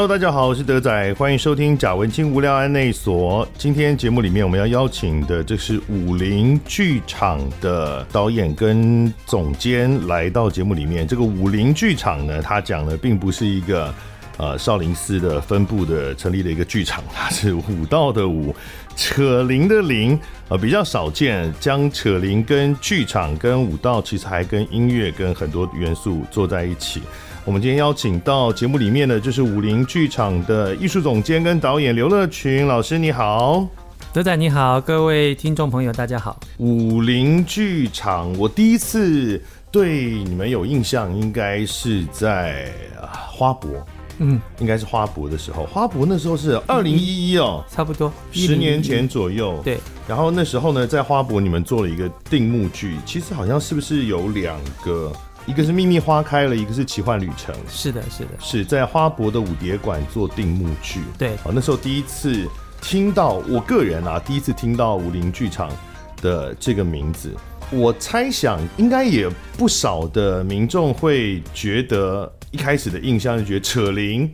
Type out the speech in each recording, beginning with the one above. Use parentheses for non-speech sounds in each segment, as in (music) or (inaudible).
Hello，大家好，我是德仔，欢迎收听贾文清无聊安内所。今天节目里面我们要邀请的，这是武林剧场的导演跟总监来到节目里面。这个武林剧场呢，他讲的并不是一个呃少林寺的分部的成立的一个剧场，它 (laughs) 是武道的武，扯铃的铃，呃比较少见，将扯铃跟剧场跟武道，其实还跟音乐跟很多元素做在一起。我们今天邀请到节目里面的，就是武林剧场的艺术总监跟导演刘乐群老师，你好，德仔你好，各位听众朋友大家好。武林剧场，我第一次对你们有印象，应该是在花博，嗯，应该是花博的时候，花博那时候是二零一一哦，差不多十年前左右，对。然后那时候呢，在花博你们做了一个定目剧，其实好像是不是有两个？一个是秘密花开了，一个是奇幻旅程。是的，是的，是在花博的舞蝶馆做定目剧。对，好，那时候第一次听到，我个人啊，第一次听到武林剧场的这个名字，我猜想应该也不少的民众会觉得，一开始的印象就觉得扯铃，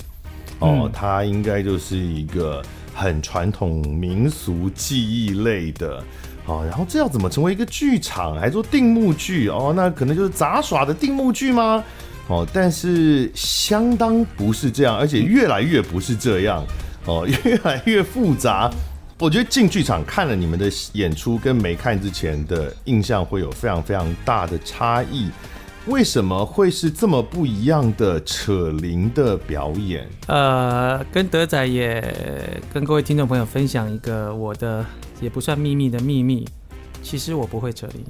哦，嗯、它应该就是一个很传统民俗技艺类的。哦，然后这要怎么成为一个剧场，还做定目剧哦？那可能就是杂耍的定目剧吗？哦，但是相当不是这样，而且越来越不是这样哦，(laughs) 越来越复杂。我觉得进剧场看了你们的演出，跟没看之前的印象会有非常非常大的差异。为什么会是这么不一样的扯铃的表演？呃，跟德仔也跟各位听众朋友分享一个我的也不算秘密的秘密，其实我不会扯铃。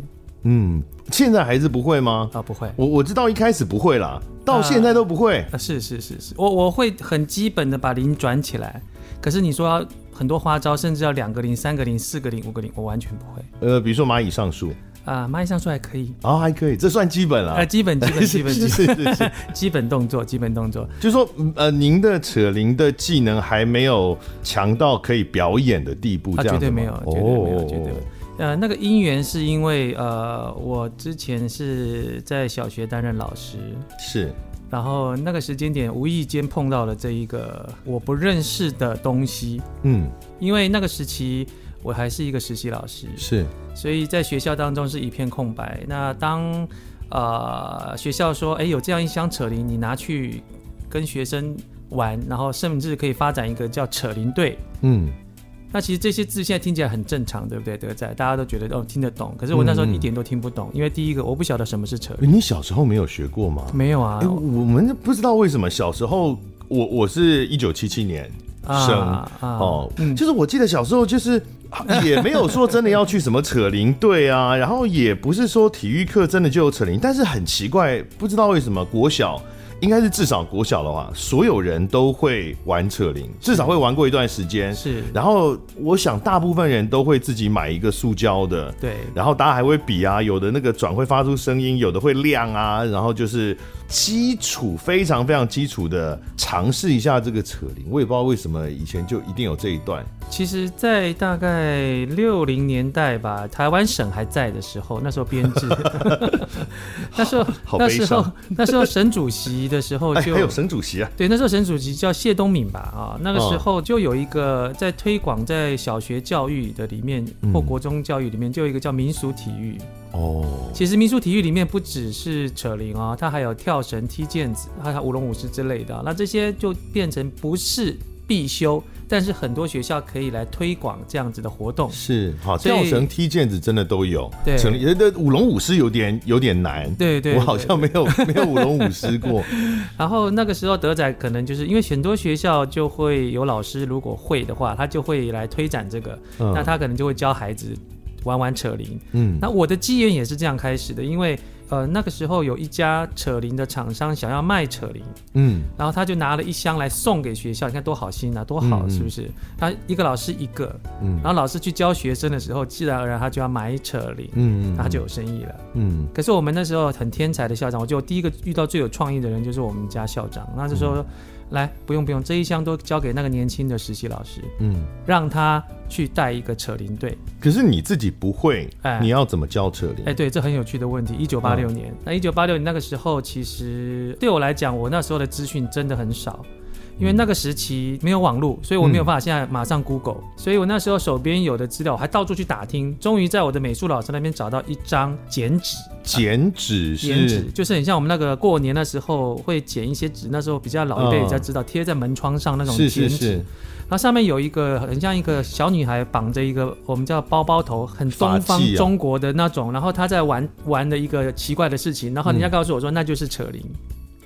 嗯，现在还是不会吗？啊、哦，不会。我我知道一开始不会啦，到现在都不会。啊、呃，是是是是，我我会很基本的把铃转起来。可是你说要很多花招，甚至要两个铃、三个铃、四个铃、五个铃，我完全不会。呃，比如说蚂蚁上树。啊，蚂蚁上树还可以，啊，还可以，这算基本了。啊，基本基本 (laughs) 基本基本是是是 (laughs) 基本动作，基本动作。就是说，呃，您的扯铃的技能还没有强到可以表演的地步，这样子绝对没有，绝对没有，绝对。呃，那个因缘是因为，呃，我之前是在小学担任老师，是，然后那个时间点无意间碰到了这一个我不认识的东西，嗯，因为那个时期。我还是一个实习老师，是，所以在学校当中是一片空白。那当呃学校说，哎，有这样一箱扯铃，你拿去跟学生玩，然后甚至可以发展一个叫扯铃队，嗯，那其实这些字现在听起来很正常，对不对？德仔，大家都觉得哦听得懂，可是我那时候一点都听不懂，嗯、因为第一个我不晓得什么是扯铃。你小时候没有学过吗？没有啊，我们不知道为什么小时候，我我是一九七七年生、啊啊、哦，嗯、就是我记得小时候就是。(laughs) 也没有说真的要去什么扯铃队啊，(laughs) 然后也不是说体育课真的就有扯铃，但是很奇怪，不知道为什么国小。应该是至少国小的话，所有人都会玩扯铃，至少会玩过一段时间。是，然后我想大部分人都会自己买一个塑胶的，对。然后大家还会比啊，有的那个转会发出声音，有的会亮啊，然后就是基础非常非常基础的尝试一下这个扯铃。我也不知道为什么以前就一定有这一段。其实，在大概六零年代吧，台湾省还在的时候，那时候编制，(laughs) 那时候那时候那时候省主席。的时候就、哎、还有省主席啊，对，那时候省主席叫谢东敏吧，啊，那个时候就有一个在推广在小学教育的里面或国中教育里面，就有一个叫民俗体育哦。其实民俗体育里面不只是扯铃啊，它还有跳绳、踢毽子，还有舞龙舞狮之类的，那这些就变成不是必修。但是很多学校可以来推广这样子的活动，是好跳绳、踢毽子真的都有。对，成立的舞龙舞狮有点有点难。对，对对，我好像没有没有舞龙舞狮过。(laughs) 然后那个时候德仔可能就是因为很多学校就会有老师，如果会的话，他就会来推展这个。嗯，那他可能就会教孩子玩玩扯铃。嗯，那我的机缘也是这样开始的，因为。呃，那个时候有一家扯铃的厂商想要卖扯铃，嗯，然后他就拿了一箱来送给学校，你看多好心啊，多好，是不是？他一个老师一个，嗯，然后老师去教学生的时候，自然而然他就要买扯铃，嗯，嗯，他就有生意了，嗯。可是我们那时候很天才的校长，我就第一个遇到最有创意的人就是我们家校长，那就说。嗯来，不用不用，这一箱都交给那个年轻的实习老师，嗯，让他去带一个扯铃队。可是你自己不会，哎，你要怎么教扯铃？哎，对，这很有趣的问题。一九八六年，嗯、那一九八六年那个时候，其实对我来讲，我那时候的资讯真的很少，因为那个时期没有网络，所以我没有办法现在马上 Google，、嗯、所以我那时候手边有的资料我还到处去打听，终于在我的美术老师那边找到一张剪纸。剪纸是？剪纸就是很像我们那个过年的时候会剪一些纸，那时候比较老一辈才知道贴在门窗上那种剪纸。是是是它上面有一个很像一个小女孩绑着一个我们叫包包头，很东方中国的那种，啊、然后她在玩玩的一个奇怪的事情，然后人家告诉我说那就是扯铃。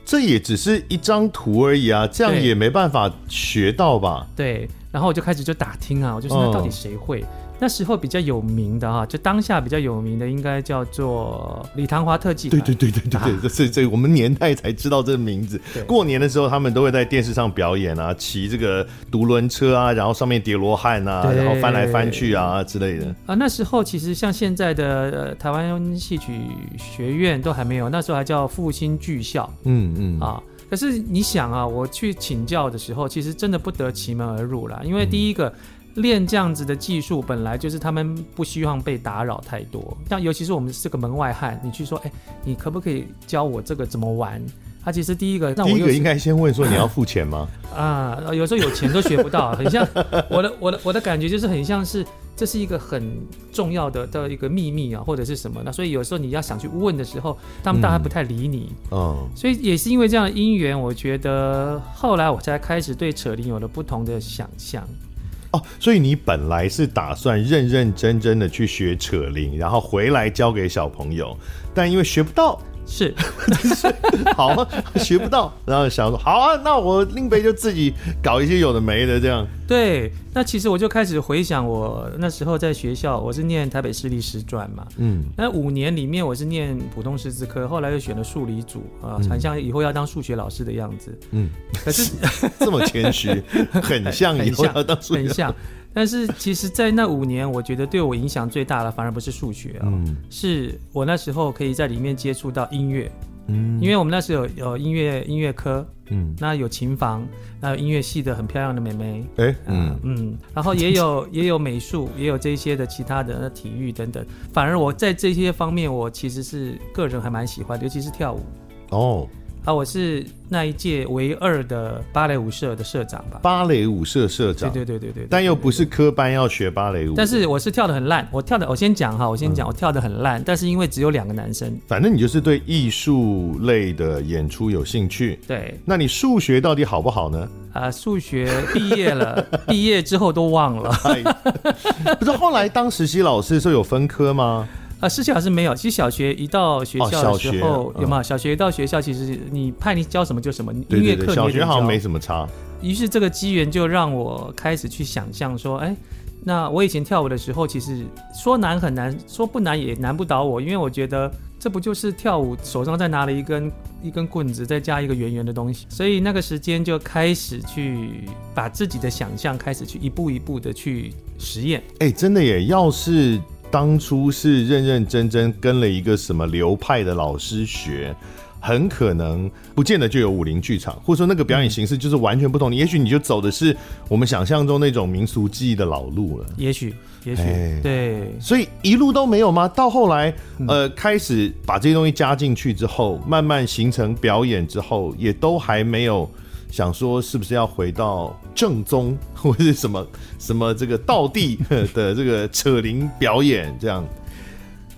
这也只是一张图而已啊，这样也没办法学到吧？对，然后我就开始就打听啊，我就说那到底谁会？嗯那时候比较有名的哈，就当下比较有名的应该叫做李唐华特技。对对对对对对，这是这我们年代才知道这个名字。过年的时候，他们都会在电视上表演啊，骑这个独轮车啊，然后上面叠罗汉啊，然后翻来翻去啊之类的。啊，那时候其实像现在的呃台湾戏曲学院都还没有，那时候还叫复兴剧校。嗯嗯啊，可是你想啊，我去请教的时候，其实真的不得其门而入啦，因为第一个。嗯练这样子的技术，本来就是他们不希望被打扰太多。像尤其是我们是个门外汉，你去说，哎，你可不可以教我这个怎么玩？他其实第一个，第一个应该先问说你要付钱吗？(laughs) 啊，有时候有钱都学不到，很像 (laughs) 我的我的我的感觉就是很像是这是一个很重要的的一个秘密啊，或者是什么？那所以有时候你要想去问的时候，他们大概不太理你。嗯，所以也是因为这样的因缘，我觉得后来我才开始对扯铃有了不同的想象。哦，所以你本来是打算认认真真的去学扯铃，然后回来教给小朋友，但因为学不到。是，(laughs) 好啊，学不到，然后想说好啊，那我另北就自己搞一些有的没的这样。对，那其实我就开始回想我那时候在学校，我是念台北市立师专嘛，嗯，那五年里面我是念普通师资科，后来又选了数理组啊，很、呃、像以后要当数学老师的样子，嗯，可是 (laughs) 这么谦虚，(laughs) 很像以后要当数学老师，很像。但是其实，在那五年，我觉得对我影响最大的，反而不是数学啊、哦，嗯、是我那时候可以在里面接触到音乐，嗯，因为我们那时候有有音乐音乐科，嗯，那有琴房，那有音乐系的很漂亮的妹妹，哎、欸，嗯。嗯，然后也有 (laughs) 也有美术，也有这些的其他的体育等等，反而我在这些方面，我其实是个人还蛮喜欢的，尤其是跳舞，哦。啊，我是那一届唯二的芭蕾舞社的社长吧？芭蕾舞社社长，对对对对对，但又不是科班要学芭蕾舞。但是我是跳的很烂，我跳的，我先讲哈，我先讲，我跳的很烂，嗯、但是因为只有两个男生。反正你就是对艺术类的演出有兴趣。对，那你数学到底好不好呢？(laughs) 啊，数学毕业了，毕业之后都忘了。(laughs) 不是后来当实习老师的时候有分科吗？啊，实习老师没有。其实小学一到学校的时候，有吗？小学一到学校，其实你派你教什么就什么。音乐课小学好像没什么差。于是这个机缘就让我开始去想象说，哎，那我以前跳舞的时候，其实说难很难，说不难也难不倒我，因为我觉得这不就是跳舞手上再拿了一根一根棍子，再加一个圆圆的东西。所以那个时间就开始去把自己的想象开始去一步一步的去实验。哎，真的耶，要是。当初是认认真真跟了一个什么流派的老师学，很可能不见得就有武林剧场，或者说那个表演形式就是完全不同。你、嗯、也许你就走的是我们想象中那种民俗技艺的老路了。也许，也许，欸、对。所以一路都没有吗？到后来，呃，开始把这些东西加进去之后，慢慢形成表演之后，也都还没有。想说是不是要回到正宗，(laughs) 或者是什么什么这个道地 (laughs) 的这个扯铃表演这样？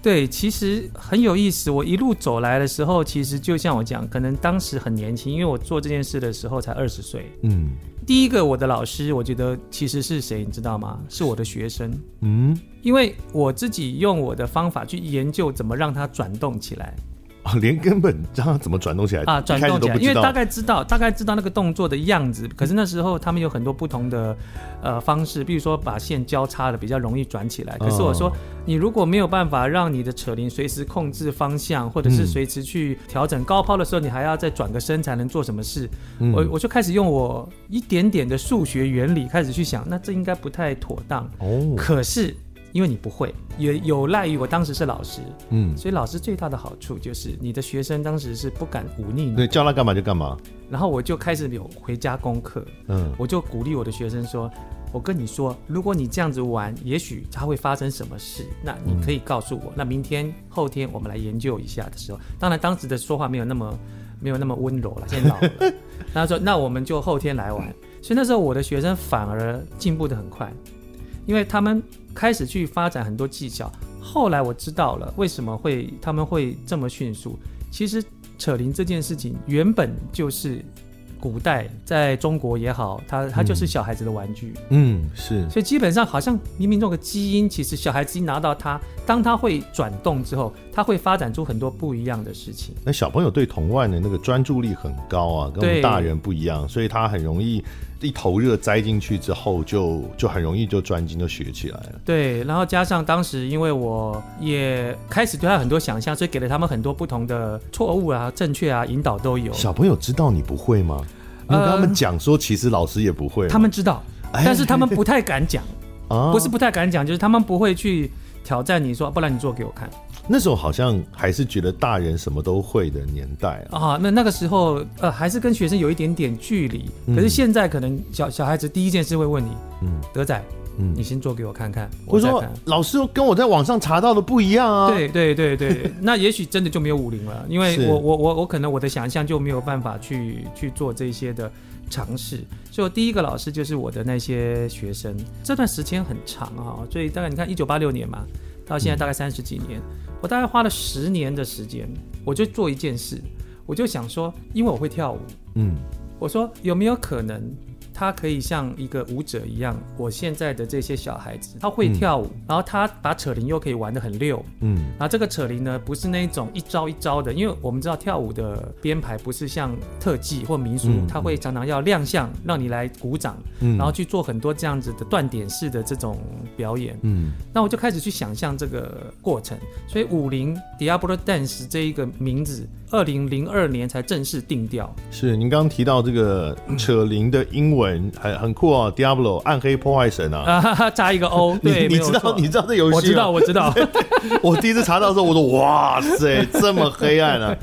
对，其实很有意思。我一路走来的时候，其实就像我讲，可能当时很年轻，因为我做这件事的时候才二十岁。嗯，第一个我的老师，我觉得其实是谁，你知道吗？是我的学生。嗯，因为我自己用我的方法去研究怎么让它转动起来。啊，连根本让他怎么转动起来啊，转动起来，因为大概知道，大概知道那个动作的样子。可是那时候他们有很多不同的呃方式，比如说把线交叉的比较容易转起来。可是我说，哦、你如果没有办法让你的扯铃随时控制方向，或者是随时去调整高抛的时候，你还要再转个身才能做什么事。嗯、我我就开始用我一点点的数学原理开始去想，那这应该不太妥当。哦，可是。因为你不会，也有赖于我当时是老师，嗯，所以老师最大的好处就是你的学生当时是不敢忤逆你，对，叫他干嘛就干嘛。然后我就开始有回家功课，嗯，我就鼓励我的学生说：“我跟你说，如果你这样子玩，也许他会发生什么事，那你可以告诉我。嗯、那明天、后天我们来研究一下的时候，当然当时的说话没有那么没有那么温柔了，现在老了。(laughs) 他说那我们就后天来玩。所以那时候我的学生反而进步的很快，因为他们开始去发展很多技巧。后来我知道了为什么会他们会这么迅速。其实扯铃这件事情原本就是。古代在中国也好，它它就是小孩子的玩具。嗯，是。所以基本上好像冥冥中的基因，其实小孩子一拿到它，当它会转动之后，它会发展出很多不一样的事情。那小朋友对童玩的那个专注力很高啊，跟我们大人不一样，所以他很容易一头热栽进去之后就，就就很容易就专精就学起来了。对，然后加上当时因为我也开始对他很多想象，所以给了他们很多不同的错误啊、正确啊引导都有。小朋友知道你不会吗？你跟他们讲说，其实老师也不会。他们知道，但是他们不太敢讲。(laughs) 不是不太敢讲，就是他们不会去挑战你说，不然你做给我看。那时候好像还是觉得大人什么都会的年代啊。那那个时候，呃，还是跟学生有一点点距离。可是现在可能小小孩子第一件事会问你，嗯，德仔。嗯，你先做给我看看。我说老师跟我在网上查到的不一样啊。对对对对，(laughs) 那也许真的就没有武龄了，因为我我我我可能我的想象就没有办法去去做这些的尝试。所以我第一个老师就是我的那些学生，这段时间很长啊，所以大概你看一九八六年嘛，到现在大概三十几年，我大概花了十年的时间，我就做一件事，我就想说，因为我会跳舞，嗯，我说有没有可能？他可以像一个舞者一样，我现在的这些小孩子，他会跳舞，嗯、然后他把扯铃又可以玩得很溜，嗯，然后这个扯铃呢，不是那种一招一招的，因为我们知道跳舞的编排不是像特技或民俗，嗯、他会常常要亮相，让你来鼓掌，嗯，然后去做很多这样子的断点式的这种表演，嗯，那我就开始去想象这个过程，所以舞林 Diablo Dance 这一个名字，二零零二年才正式定调。是您刚刚提到这个扯铃的英文。很很酷哦，Diablo 暗黑破坏神啊，啊加一个 O，对，你，你知道你知道这游戏？我知道我知道，(laughs) 我第一次查到的时候，我说哇塞，(laughs) 这么黑暗啊！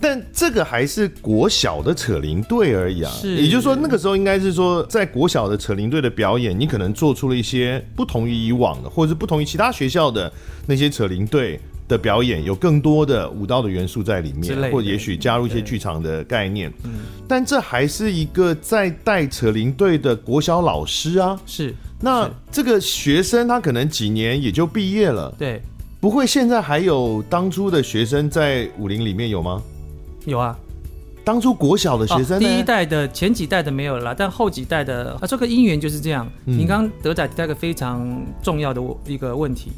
但这个还是国小的扯铃队而已啊，是，也就是说那个时候应该是说，在国小的扯铃队的表演，你可能做出了一些不同于以往的，或者是不同于其他学校的那些扯铃队。的表演有更多的舞蹈的元素在里面，或者也许加入一些剧场的概念。嗯，但这还是一个在带扯铃队的国小老师啊。是，那这个学生他可能几年也就毕业了。对，不会现在还有当初的学生在武林里面有吗？有啊，当初国小的学生，第一代的前几代的没有了，但后几代的啊，这个因缘就是这样。你刚刚德仔提到一个非常重要的一个问题。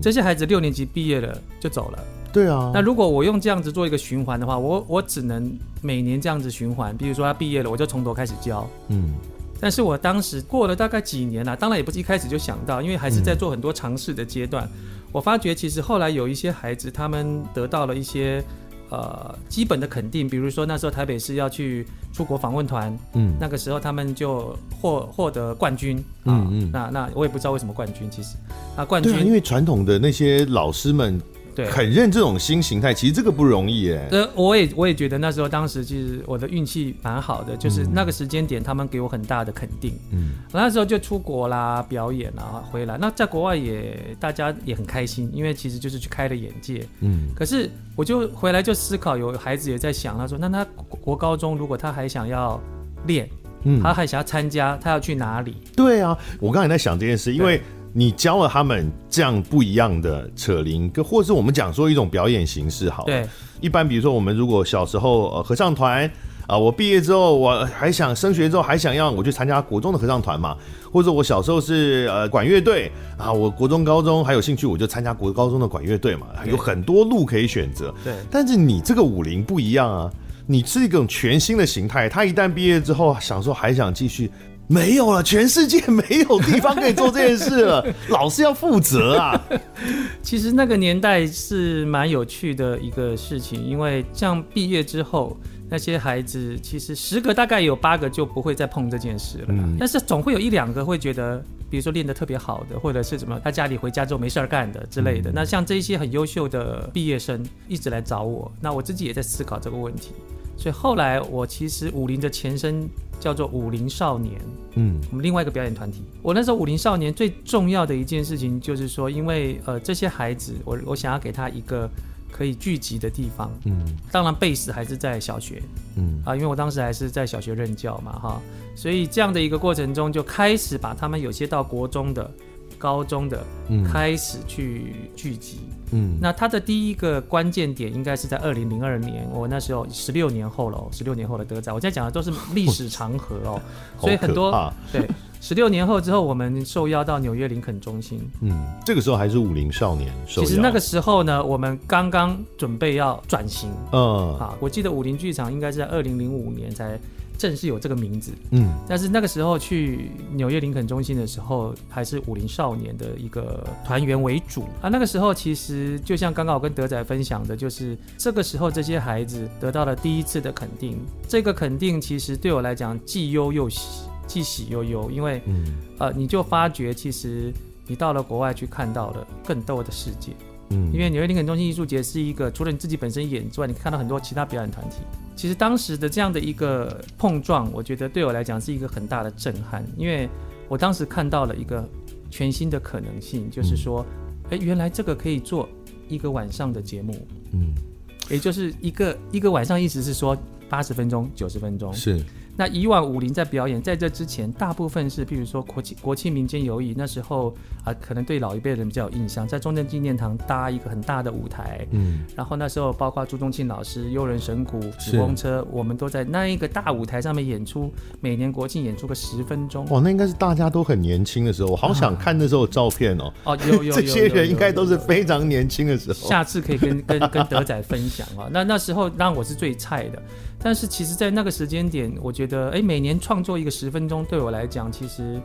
这些孩子六年级毕业了就走了，对啊。那如果我用这样子做一个循环的话，我我只能每年这样子循环。比如说他毕业了，我就从头开始教。嗯。但是我当时过了大概几年了啊，当然也不是一开始就想到，因为还是在做很多尝试的阶段。我发觉其实后来有一些孩子，他们得到了一些。呃，基本的肯定，比如说那时候台北市要去出国访问团，嗯，那个时候他们就获获得冠军，嗯嗯，那那我也不知道为什么冠军，其实，那冠军，因为传统的那些老师们。对，肯认这种新形态，其实这个不容易哎。呃，我也我也觉得那时候当时其实我的运气蛮好的，就是那个时间点他们给我很大的肯定。嗯，那时候就出国啦，表演啊，回来。那在国外也大家也很开心，因为其实就是去开了眼界。嗯，可是我就回来就思考，有孩子也在想，他说，那他国高中如果他还想要练，嗯，他还想要参加，他要去哪里？对啊，我刚才在想这件事，因为。你教了他们这样不一样的扯铃，跟或者是我们讲说一种表演形式，好了。对。一般比如说我们如果小时候呃合唱团啊，我毕业之后我还想升学之后还想要我去参加国中的合唱团嘛，或者我小时候是呃管乐队啊，我国中高中还有兴趣我就参加国高中的管乐队嘛，有很多路可以选择。对。但是你这个舞龄不一样啊，你是一种全新的形态。他一旦毕业之后想说还想继续。没有了，全世界没有地方可以做这件事了。(laughs) 老师要负责啊。(laughs) 其实那个年代是蛮有趣的一个事情，因为像毕业之后，那些孩子其实十个大概有八个就不会再碰这件事了。嗯。但是总会有一两个会觉得，比如说练得特别好的，或者是什么，他家里回家之后没事儿干的之类的。那像这些很优秀的毕业生一直来找我，那我自己也在思考这个问题。所以后来我其实武林的前身叫做武林少年，嗯，我们另外一个表演团体。我那时候武林少年最重要的一件事情就是说，因为呃这些孩子，我我想要给他一个可以聚集的地方。嗯，当然贝斯还是在小学。嗯啊，因为我当时还是在小学任教嘛，哈，所以这样的一个过程中，就开始把他们有些到国中的。高中的开始去聚集，嗯，那他的第一个关键点应该是在二零零二年，我那时候十六年后了，十六年后的德仔，我现在讲的都是历史长河哦，(laughs) 所以很多对，十六年后之后，我们受邀到纽约林肯中心，嗯，这个时候还是武林少年，其实那个时候呢，我们刚刚准备要转型，嗯，啊，我记得武林剧场应该是在二零零五年才。正是有这个名字，嗯，但是那个时候去纽约林肯中心的时候，还是武林少年的一个团员为主啊。那个时候其实就像刚刚我跟德仔分享的，就是这个时候这些孩子得到了第一次的肯定。这个肯定其实对我来讲既忧又喜，既喜又忧，因为，嗯，呃，你就发觉其实你到了国外去看到了更多的世界，嗯，因为纽约林肯中心艺术节是一个除了你自己本身演之外，你看到很多其他表演团体。其实当时的这样的一个碰撞，我觉得对我来讲是一个很大的震撼，因为我当时看到了一个全新的可能性，就是说，哎，原来这个可以做一个晚上的节目，嗯，也就是一个一个晚上，意思是说八十分钟、九十分钟。是。那以往武林在表演，在这之前，大部分是，譬如说国庆国庆民间游艺，那时候啊，可能对老一辈人比较有印象，在中正纪念堂搭一个很大的舞台，嗯，然后那时候包括朱宗庆老师、幽人神鼓、纸风车，我们都在那一个大舞台上面演出，每年国庆演出个十分钟。哇，那应该是大家都很年轻的时候，我好想看那时候的照片哦。哦，有有，有，有，有，有，有，(laughs) 这些人应该都是非常年轻的时候。下次可以跟跟跟德仔分享啊。那那时候当然我是最菜的。但是其实，在那个时间点，我觉得，哎，每年创作一个十分钟，对我来讲，其实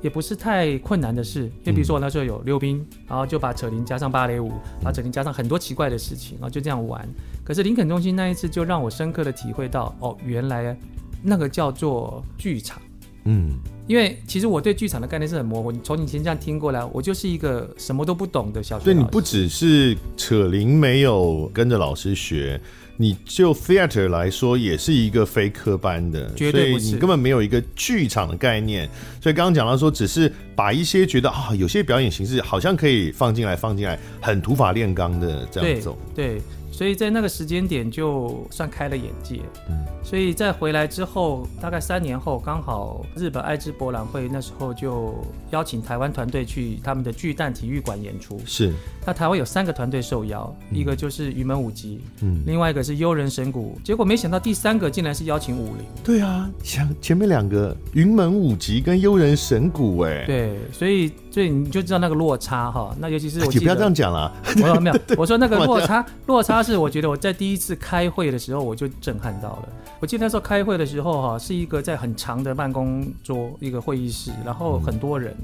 也不是太困难的事。因为比如说，我那时候有溜冰，然后就把扯铃加上芭蕾舞，把扯铃加上很多奇怪的事情，然后就这样玩。可是林肯中心那一次，就让我深刻的体会到，哦，原来那个叫做剧场。嗯，因为其实我对剧场的概念是很模糊。你从以前这样听过来，我就是一个什么都不懂的小学。对，你不只是扯铃没有跟着老师学。你就 theater 来说，也是一个非科班的，绝对不是，所以你根本没有一个剧场的概念。所以刚刚讲到说，只是把一些觉得啊，有些表演形式好像可以放进来，放进来，很土法炼钢的这样走。对。对所以在那个时间点就算开了眼界，嗯，所以在回来之后，大概三年后，刚好日本爱知博览会那时候就邀请台湾团队去他们的巨蛋体育馆演出。是，那台湾有三个团队受邀，嗯，一个就是云门舞集，嗯，另外一个是幽人神谷，结果没想到第三个竟然是邀请武林。对啊，像前面两个云门舞集跟幽人神鼓，哎，对，所以所以你就知道那个落差哈，那尤其是我，你不要这样讲了，我说没有，我说那个 (laughs) 落差，落差。是我觉得我在第一次开会的时候我就震撼到了。我记得那时候开会的时候哈，是一个在很长的办公桌一个会议室，然后很多人。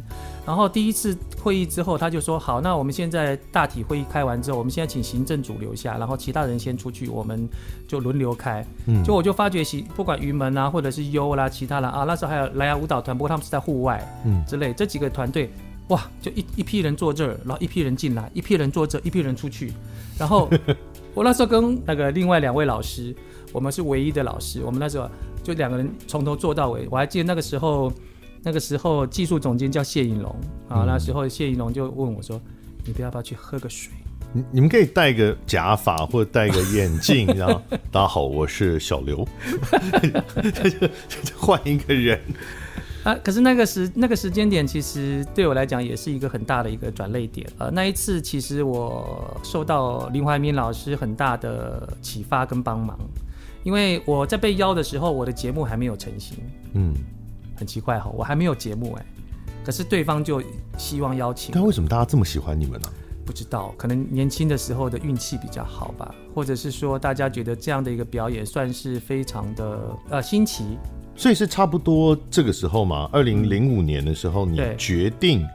然后第一次会议之后，他就说：“好，那我们现在大体会议开完之后，我们现在请行政组留下，然后其他人先出去，我们就轮流开。”嗯，就我就发觉，不管云门啊，或者是优啦，其他人啊，那时候还有蓝牙舞蹈团，不过他们是在户外，嗯，之类这几个团队。哇，就一一批人坐这儿，然后一批人进来，一批人坐这，一批人出去，然后。我那时候跟那个另外两位老师，我们是唯一的老师。我们那时候就两个人从头做到尾。我还记得那个时候，那个时候技术总监叫谢颖龙啊。那时候谢颖龙就问我说：“你不要不要去喝个水？”你你们可以戴个假发或者戴个眼镜，然后 (laughs) 大家好，我是小刘，换一个人。啊，可是那个时那个时间点，其实对我来讲也是一个很大的一个转泪点。呃，那一次其实我受到林怀民老师很大的启发跟帮忙，因为我在被邀的时候，我的节目还没有成型。嗯，很奇怪哈，我还没有节目哎，可是对方就希望邀请。但为什么大家这么喜欢你们呢？不知道，可能年轻的时候的运气比较好吧，或者是说大家觉得这样的一个表演算是非常的呃新奇。所以是差不多这个时候嘛，二零零五年的时候，你决定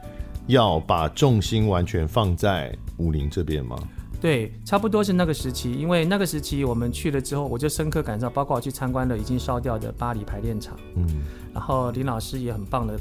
要把重心完全放在武林这边吗？对，差不多是那个时期。因为那个时期我们去了之后，我就深刻感受，包括我去参观了已经烧掉的巴黎排练场，嗯，然后林老师也很棒的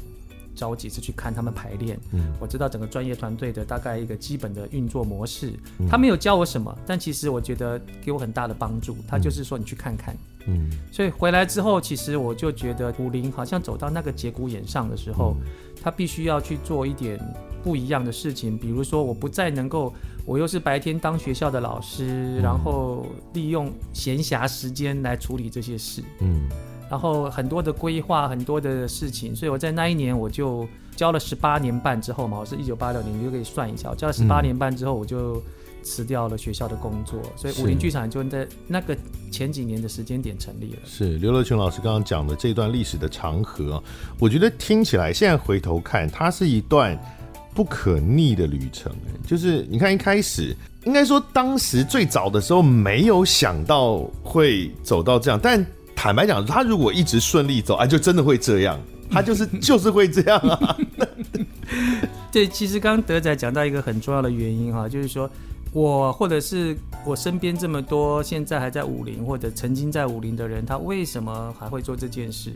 找几次去看他们排练，嗯，我知道整个专业团队的大概一个基本的运作模式。嗯、他没有教我什么，但其实我觉得给我很大的帮助。他就是说你去看看，嗯，所以回来之后，其实我就觉得武陵好像走到那个节骨眼上的时候，嗯、他必须要去做一点不一样的事情。比如说，我不再能够，我又是白天当学校的老师，嗯、然后利用闲暇时间来处理这些事，嗯。然后很多的规划，很多的事情，所以我在那一年我就教了十八年半之后嘛，我是一九八六年，你就可以算一下，我教了十八年半之后，我就辞掉了学校的工作，嗯、所以武林剧场就在那个前几年的时间点成立了。是刘乐群老师刚刚讲的这段历史的长河，我觉得听起来现在回头看，它是一段不可逆的旅程。就是你看一开始，应该说当时最早的时候没有想到会走到这样，但。坦白讲，他如果一直顺利走，哎，就真的会这样。他就是 (laughs) 就是会这样啊。(laughs) 对，其实刚刚德仔讲到一个很重要的原因哈，就是说我或者是我身边这么多现在还在武林或者曾经在武林的人，他为什么还会做这件事？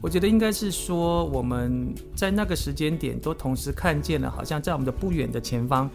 我觉得应该是说我们在那个时间点都同时看见了，好像在我们的不远的前方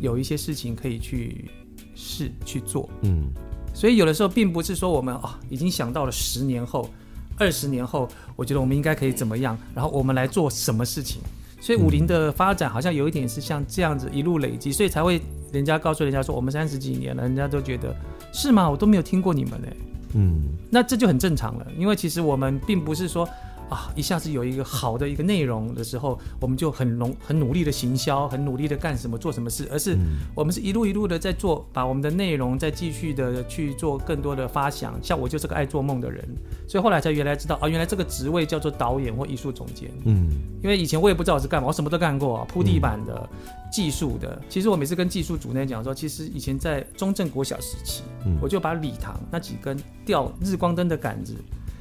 有一些事情可以去试去做。嗯。所以有的时候并不是说我们啊、哦、已经想到了十年后、二十年后，我觉得我们应该可以怎么样，然后我们来做什么事情。所以武林的发展好像有一点是像这样子一路累积，所以才会人家告诉人家说我们三十几年了，人家都觉得是吗？我都没有听过你们呢。嗯，那这就很正常了，因为其实我们并不是说。啊，一下子有一个好的一个内容的时候，我们就很浓很努力的行销，很努力的干什么做什么事，而是我们是一路一路的在做，把我们的内容再继续的去做更多的发想。像我就是个爱做梦的人，所以后来才原来知道啊，原来这个职位叫做导演或艺术总监。嗯，因为以前我也不知道我是干嘛，我什么都干过，铺地板的、技术的。其实我每次跟技术组那讲说，其实以前在中正国小时期，我就把礼堂那几根吊日光灯的杆子。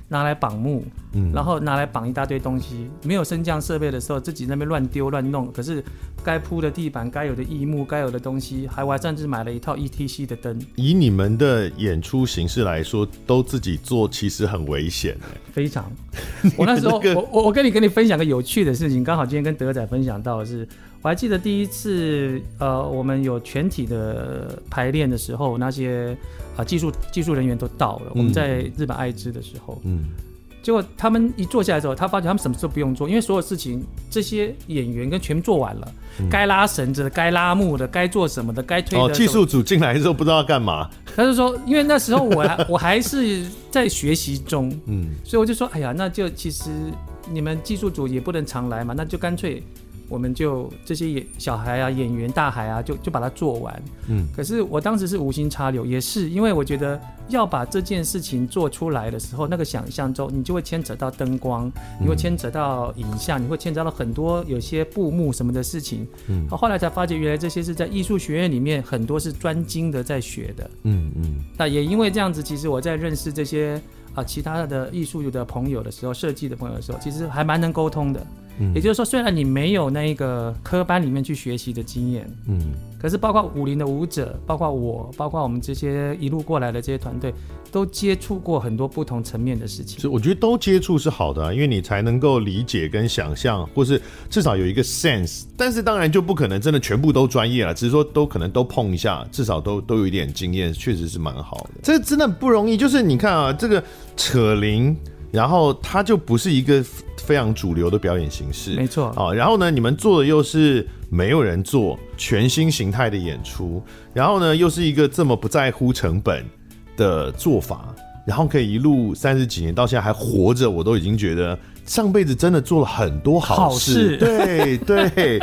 拿来绑木，嗯，然后拿来绑一大堆东西。没有升降设备的时候，自己那边乱丢乱弄。可是该铺的地板、该有的异木、该有的东西，还我还甚至买了一套 ETC 的灯。以你们的演出形式来说，都自己做，其实很危险。非常。(laughs) 我那时候，我我我跟你跟你分享个有趣的事情，刚好今天跟德仔分享到的是，我还记得第一次，呃，我们有全体的排练的时候，那些。啊，技术技术人员都到了。嗯、我们在日本爱知的时候，嗯，结果他们一坐下来之后，他发觉他们什么事都不用做，因为所有事情这些演员跟全做完了，该、嗯、拉绳子的、该拉幕的、该做什么的、该推的。哦，技术组进来的时候不知道干嘛。他就说，因为那时候我还 (laughs) 我还是在学习中，嗯，所以我就说，哎呀，那就其实你们技术组也不能常来嘛，那就干脆。我们就这些演小孩啊，演员大孩啊，就就把它做完。嗯，可是我当时是无心插柳，也是因为我觉得要把这件事情做出来的时候，那个想象中你就会牵扯到灯光，你会牵扯到影像，你会牵扯到很多有些布幕什么的事情。嗯，后来才发觉原来这些是在艺术学院里面很多是专精的在学的。嗯嗯，那也因为这样子，其实我在认识这些啊其他的艺术的朋友的时候，设计的朋友的时候，其实还蛮能沟通的。也就是说，虽然你没有那个科班里面去学习的经验，嗯，可是包括武林的舞者，包括我，包括我们这些一路过来的这些团队，都接触过很多不同层面的事情。所以我觉得都接触是好的啊，因为你才能够理解跟想象，或是至少有一个 sense。但是当然就不可能真的全部都专业了，只是说都可能都碰一下，至少都都有一点经验，确实是蛮好的。这真的不容易，就是你看啊，这个扯铃。然后它就不是一个非常主流的表演形式，没错啊。然后呢，你们做的又是没有人做全新形态的演出，然后呢，又是一个这么不在乎成本的做法，然后可以一路三十几年到现在还活着，我都已经觉得上辈子真的做了很多好事。好事对对，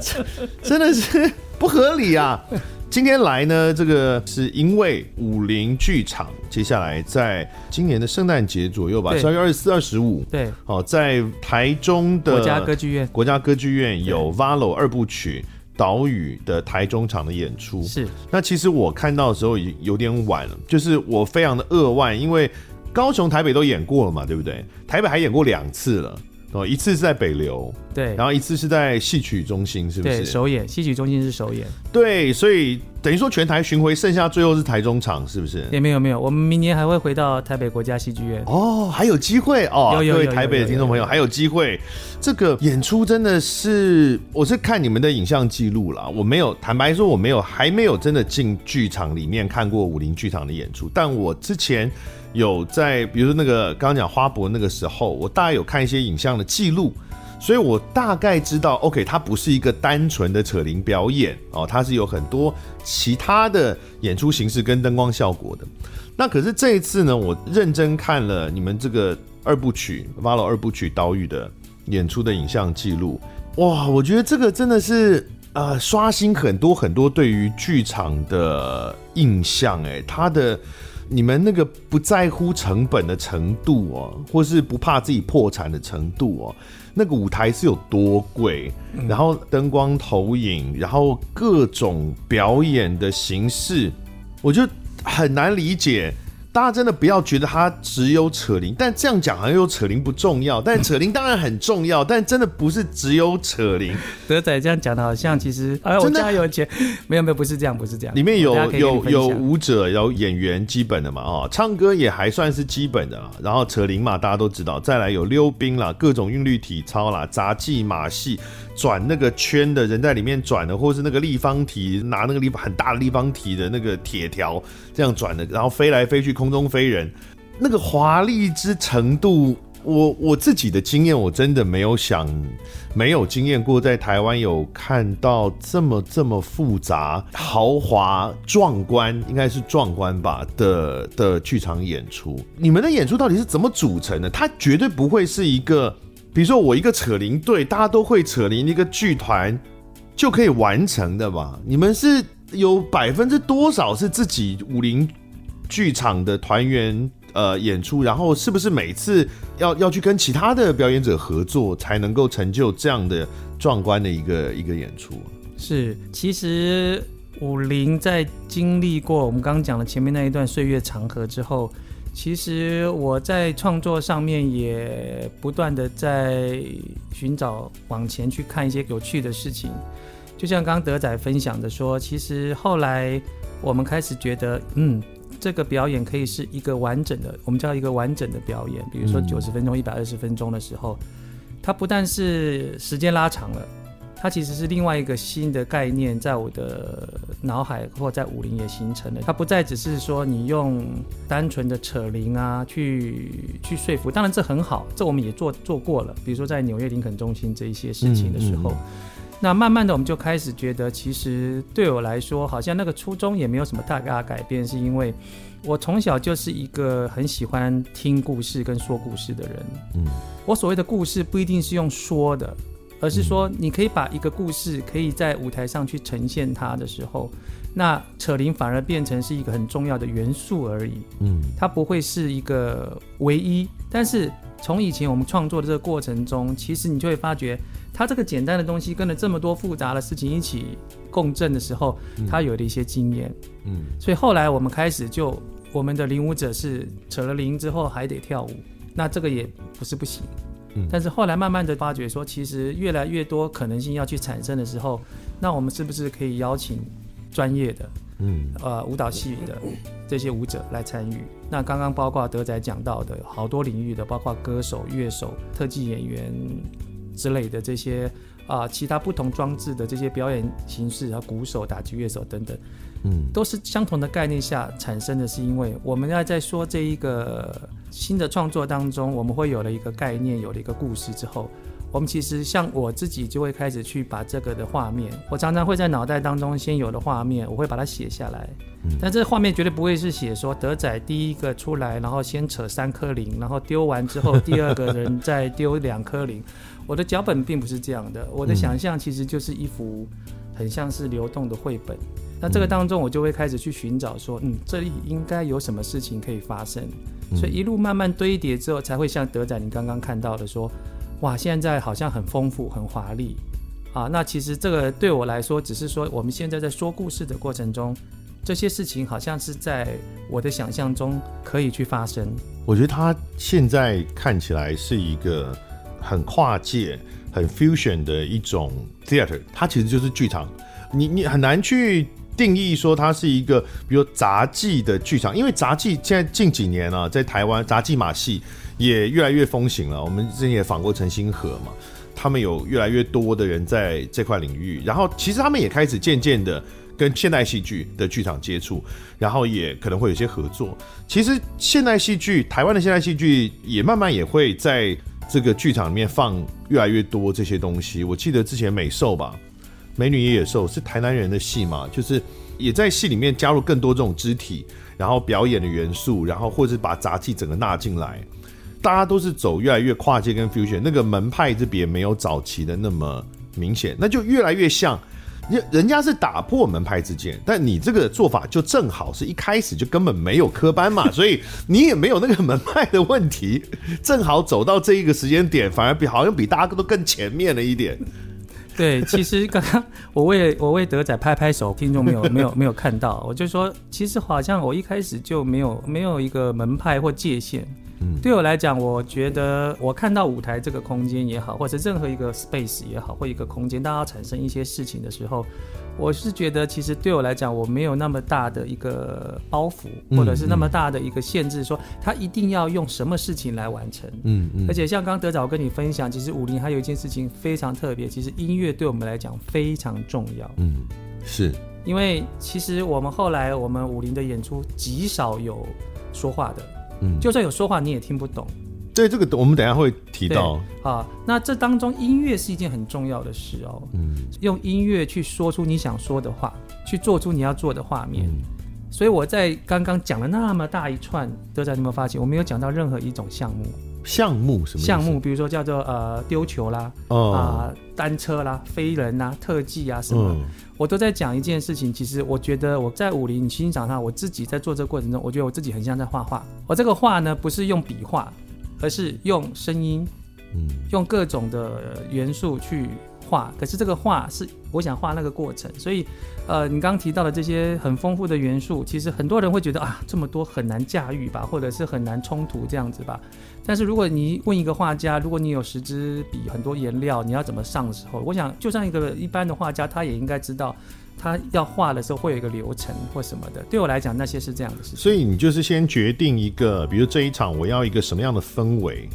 (laughs) 真的是不合理啊。今天来呢，这个是因为武林剧场接下来在今年的圣诞节左右吧，十二月二十四、二十五，对，哦，在台中的国家歌剧院，国家歌剧院有《Valo》二部曲岛屿的台中场的演出。是，那其实我看到的时候已经有点晚了，就是我非常的扼腕，因为高雄、台北都演过了嘛，对不对？台北还演过两次了。哦一次是在北流对。然后一次是在戏曲中心是不是？首演戏曲中心是首演。对所以等于说全台巡回剩下最后是台中场是不是？也没有没有我们明年还会回到台北国家戏剧院。哦还有机会哦各位台北的听众朋友还有机会这个演出真的是我是看你们的影像记录啦我没有坦白说我没有还没有真的进剧场里面看过武林剧场的演出但我之前有在，比如说那个刚刚讲花博那个时候，我大概有看一些影像的记录，所以我大概知道，OK，它不是一个单纯的扯铃表演哦，它是有很多其他的演出形式跟灯光效果的。那可是这一次呢，我认真看了你们这个二部曲《VALO 二部曲岛屿》的演出的影像记录，哇，我觉得这个真的是呃刷新很多很多对于剧场的印象，哎，它的。你们那个不在乎成本的程度哦，或是不怕自己破产的程度哦，那个舞台是有多贵，然后灯光投影，然后各种表演的形式，我就很难理解。大家真的不要觉得他只有扯铃，但这样讲好像又扯铃不重要，但扯铃当然很重要，但真的不是只有扯铃。德仔这样讲的好像其实哎，我家有钱，没有没有，不是这样，不是这样。里面有有有舞者，有演员，基本的嘛，哦，唱歌也还算是基本的啦。然后扯铃嘛，大家都知道。再来有溜冰啦，各种韵律体操啦，杂技马戏。转那个圈的人在里面转的，或是那个立方体拿那个立很大的立方体的那个铁条这样转的，然后飞来飞去，空空中飞人，那个华丽之程度，我我自己的经验，我真的没有想，没有经验过在台湾有看到这么这么复杂、豪华、壮观，应该是壮观吧的的剧场演出。你们的演出到底是怎么组成的？它绝对不会是一个。比如说我一个扯铃队，大家都会扯铃，一个剧团就可以完成的吧？你们是有百分之多少是自己武林剧场的团员呃演出？然后是不是每次要要去跟其他的表演者合作，才能够成就这样的壮观的一个一个演出？是，其实武林在经历过我们刚刚讲的前面那一段岁月长河之后。其实我在创作上面也不断的在寻找往前去看一些有趣的事情，就像刚刚德仔分享的说，其实后来我们开始觉得，嗯，这个表演可以是一个完整的，我们叫一个完整的表演，比如说九十分钟、一百二十分钟的时候，它不但是时间拉长了。它其实是另外一个新的概念，在我的脑海或在武林也形成了。它不再只是说你用单纯的扯铃啊去去说服，当然这很好，这我们也做做过了。比如说在纽约林肯中心这一些事情的时候，嗯嗯、那慢慢的我们就开始觉得，其实对我来说，好像那个初衷也没有什么太大改变，是因为我从小就是一个很喜欢听故事跟说故事的人。嗯，我所谓的故事不一定是用说的。而是说，你可以把一个故事可以在舞台上去呈现它的时候，那扯铃反而变成是一个很重要的元素而已。嗯，它不会是一个唯一。但是从以前我们创作的这个过程中，其实你就会发觉，它这个简单的东西跟了这么多复杂的事情一起共振的时候，它有了一些经验。嗯，所以后来我们开始就，我们的领舞者是扯了铃之后还得跳舞，那这个也不是不行。但是后来慢慢的发觉说，其实越来越多可能性要去产生的时候，那我们是不是可以邀请专业的，嗯，呃，舞蹈系的这些舞者来参与？那刚刚包括德仔讲到的好多领域的，包括歌手、乐手、特技演员之类的这些啊、呃，其他不同装置的这些表演形式，啊，鼓手、打击乐手等等。嗯，都是相同的概念下产生的，是因为我们要在说这一个新的创作当中，我们会有了一个概念，有了一个故事之后，我们其实像我自己就会开始去把这个的画面，我常常会在脑袋当中先有的画面，我会把它写下来。但这画面绝对不会是写说德仔第一个出来，然后先扯三颗铃，然后丢完之后第二个人再丢两颗铃。(laughs) 我的脚本并不是这样的，我的想象其实就是一幅很像是流动的绘本。那这个当中，我就会开始去寻找说，嗯，这里应该有什么事情可以发生，所以一路慢慢堆叠之后，才会像德仔您刚刚看到的说，哇，现在好像很丰富、很华丽啊。那其实这个对我来说，只是说我们现在在说故事的过程中，这些事情好像是在我的想象中可以去发生。我觉得他现在看起来是一个很跨界、很 fusion 的一种 theater，它其实就是剧场。你你很难去定义说它是一个，比如杂技的剧场，因为杂技现在近几年啊，在台湾杂技马戏也越来越风行了。我们之前也访过陈星河嘛，他们有越来越多的人在这块领域，然后其实他们也开始渐渐的跟现代戏剧的剧场接触，然后也可能会有些合作。其实现代戏剧，台湾的现代戏剧也慢慢也会在这个剧场里面放越来越多这些东西。我记得之前美兽吧。美女与野兽是台南人的戏嘛，就是也在戏里面加入更多这种肢体，然后表演的元素，然后或者是把杂技整个纳进来，大家都是走越来越跨界跟 fusion，那个门派之别没有早期的那么明显，那就越来越像，人人家是打破门派之间，但你这个做法就正好是一开始就根本没有科班嘛，所以你也没有那个门派的问题，正好走到这一个时间点，反而比好像比大家都更前面了一点。(laughs) 对，其实刚刚我为我为德仔拍拍手，听众没有没有没有看到，我就说，其实好像我一开始就没有没有一个门派或界限。嗯，对我来讲，我觉得我看到舞台这个空间也好，或者任何一个 space 也好，或一个空间，当它产生一些事情的时候。我是觉得，其实对我来讲，我没有那么大的一个包袱，或者是那么大的一个限制，说他一定要用什么事情来完成。嗯嗯。而且像刚刚德仔我跟你分享，其实武林还有一件事情非常特别，其实音乐对我们来讲非常重要。嗯，是。因为其实我们后来我们武林的演出极少有说话的，嗯，就算有说话你也听不懂。对这个，我们等一下会提到啊。那这当中音乐是一件很重要的事哦。嗯，用音乐去说出你想说的话，去做出你要做的画面。嗯、所以我在刚刚讲了那么大一串，德仔你有没有发现，我没有讲到任何一种项目？项目什么项目？比如说叫做呃丢球啦，啊、哦呃、单车啦，飞人啦，特技啊什么，嗯、我都在讲一件事情。其实我觉得我在武陵欣赏上，我自己在做这个过程中，我觉得我自己很像在画画。我这个画呢，不是用笔画。而是用声音，嗯，用各种的元素去画。可是这个画是我想画那个过程，所以，呃，你刚刚提到的这些很丰富的元素，其实很多人会觉得啊，这么多很难驾驭吧，或者是很难冲突这样子吧。但是如果你问一个画家，如果你有十支笔、很多颜料，你要怎么上的时候，我想就像一个一般的画家，他也应该知道。他要画的时候会有一个流程或什么的，对我来讲那些是这样的事情。所以你就是先决定一个，比如这一场我要一个什么样的氛围，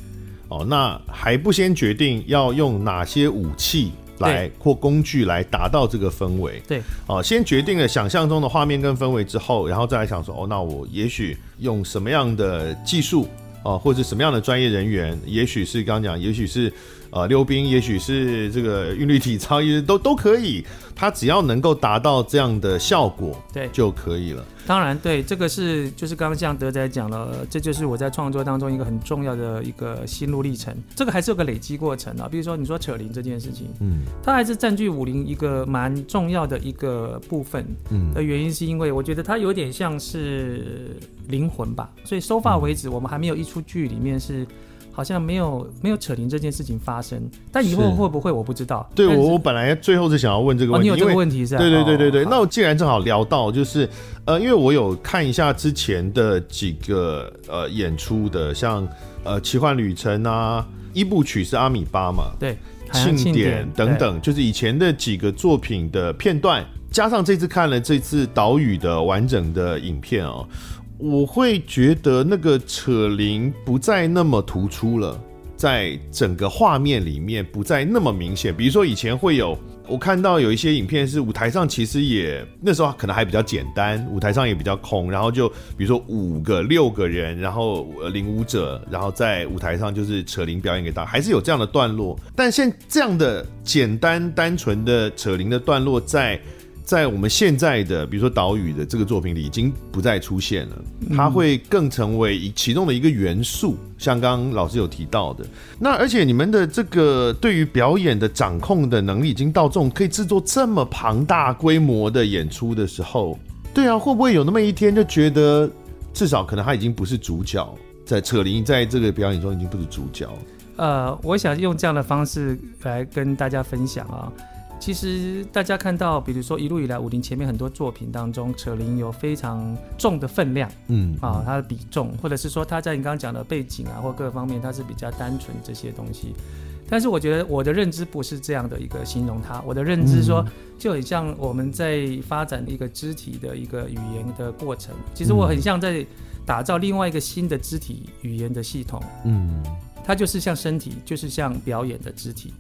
哦，那还不先决定要用哪些武器来或工具来达到这个氛围。对，哦，先决定了想象中的画面跟氛围之后，然后再来想说，哦，那我也许用什么样的技术，哦，或者什么样的专业人员，也许是刚刚讲，也许是。呃，溜冰也许是这个韵律体操，也都都可以。它只要能够达到这样的效果，对，就可以了。当然，对，这个是就是刚刚像德仔讲了，这就是我在创作当中一个很重要的一个心路历程。这个还是有个累积过程啊。比如说你说扯铃这件事情，嗯，它还是占据武林一个蛮重要的一个部分。嗯，的原因是因为我觉得它有点像是灵魂吧。所以收发为止，我们还没有一出剧里面是。好像没有没有扯铃这件事情发生，但以后会不会我不知道。对，我我本来最后是想要问这个问题，哦、你有这个问题是吧？对对对对对。哦、那我既然正好聊到，就是呃，因为我有看一下之前的几个呃演出的，像呃奇幻旅程啊，一部曲是阿米巴嘛，对，庆典等等，就是以前的几个作品的片段，加上这次看了这次岛屿的完整的影片哦。我会觉得那个扯铃不再那么突出了，在整个画面里面不再那么明显。比如说以前会有，我看到有一些影片是舞台上其实也那时候可能还比较简单，舞台上也比较空，然后就比如说五个六个人，然后领舞者，然后在舞台上就是扯铃表演给大家，还是有这样的段落。但现这样的简单单纯的扯铃的段落在。在我们现在的，比如说岛屿的这个作品里，已经不再出现了。它会更成为其中的一个元素，像刚刚老师有提到的。那而且你们的这个对于表演的掌控的能力，已经到这种可以制作这么庞大规模的演出的时候，对啊，会不会有那么一天就觉得，至少可能他已经不是主角，在扯铃在这个表演中已经不是主角？呃，我想用这样的方式来跟大家分享啊。其实大家看到，比如说一路以来武林前面很多作品当中，扯铃有非常重的分量，嗯啊，它的比重，或者是说它在你刚刚讲的背景啊或各方面，它是比较单纯这些东西。但是我觉得我的认知不是这样的一个形容它，我的认知说就很像我们在发展一个肢体的一个语言的过程。其实我很像在打造另外一个新的肢体语言的系统，嗯，它就是像身体，就是像表演的肢体。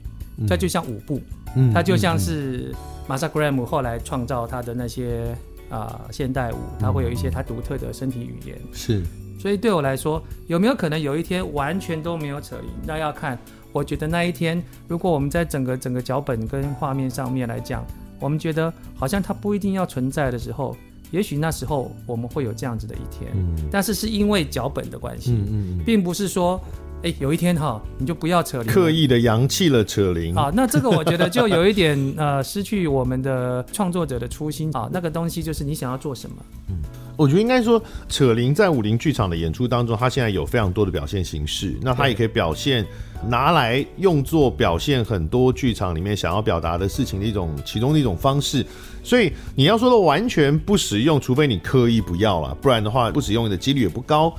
它就像舞步，嗯，它就像是马萨·格莱姆后来创造他的那些啊、呃、现代舞，它会有一些它独特的身体语言。是，所以对我来说，有没有可能有一天完全都没有扯铃？那要看，我觉得那一天，如果我们在整个整个脚本跟画面上面来讲，我们觉得好像它不一定要存在的时候，也许那时候我们会有这样子的一天。嗯，但是是因为脚本的关系，嗯嗯，并不是说。哎，有一天哈，你就不要扯铃，刻意的扬弃了扯铃。啊，那这个我觉得就有一点呃，失去我们的创作者的初心啊。那个东西就是你想要做什么。嗯，我觉得应该说，扯铃在武林剧场的演出当中，它现在有非常多的表现形式。那它也可以表现拿来用作表现很多剧场里面想要表达的事情的一种其中的一种方式。所以你要说的完全不使用，除非你刻意不要了，不然的话不使用的几率也不高。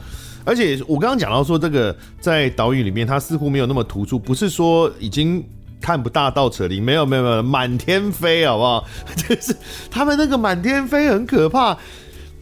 而且我刚刚讲到说，这个在岛屿里面，它似乎没有那么突出，不是说已经看不大到扯铃，没有没有没有，满天飞，好不好？(laughs) 就是他们那个满天飞很可怕。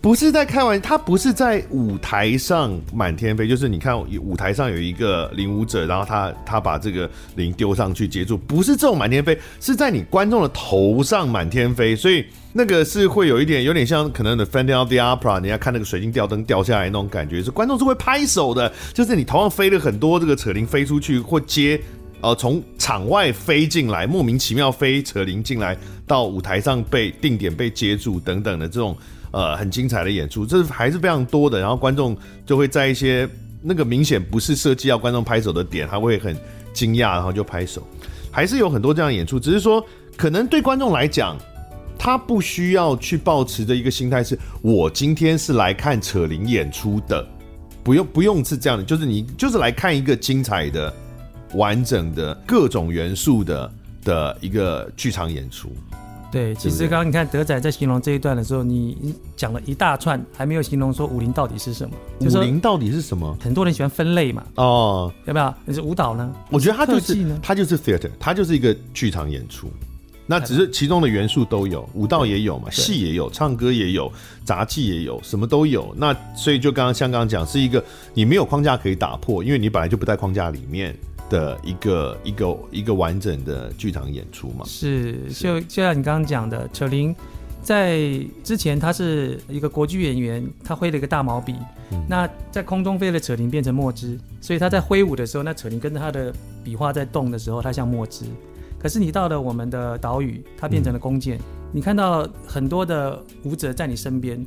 不是在开玩笑，他不是在舞台上满天飞，就是你看舞台上有一个领舞者，然后他他把这个铃丢上去接住，不是这种满天飞，是在你观众的头上满天飞，所以那个是会有一点有点像可能的 Phantom of the Opera，你要看那个水晶吊灯掉下来那种感觉，是观众是会拍手的，就是你头上飞了很多这个扯铃飞出去或接，呃，从场外飞进来，莫名其妙飞扯铃进来到舞台上被定点被接住等等的这种。呃，很精彩的演出，这是还是非常多的。然后观众就会在一些那个明显不是设计要观众拍手的点，他会很惊讶，然后就拍手。还是有很多这样演出，只是说可能对观众来讲，他不需要去抱持的一个心态是：我今天是来看扯铃演出的，不用不用是这样的，就是你就是来看一个精彩的、完整的各种元素的的一个剧场演出。对，其实刚刚你看德仔在形容这一段的时候，你讲了一大串，还没有形容说武林到底是什么。武林到底是什么？很多人喜欢分类嘛。哦，要不要？你是舞蹈呢？我觉得它就是它就是 theater，它就是一个剧场演出。那只是其中的元素都有，舞蹈也有嘛，戏也有，唱歌也有，杂技也有，什么都有。那所以就刚刚像刚刚讲，是一个你没有框架可以打破，因为你本来就不在框架里面。的一个一个一个完整的剧场演出嘛，是就就像你刚刚讲的，扯铃在之前他是一个国剧演员，他挥了一个大毛笔，嗯、那在空中飞的扯铃变成墨汁，所以他在挥舞的时候，那扯铃跟着他的笔画在动的时候，它像墨汁。可是你到了我们的岛屿，它变成了弓箭，嗯、你看到很多的舞者在你身边。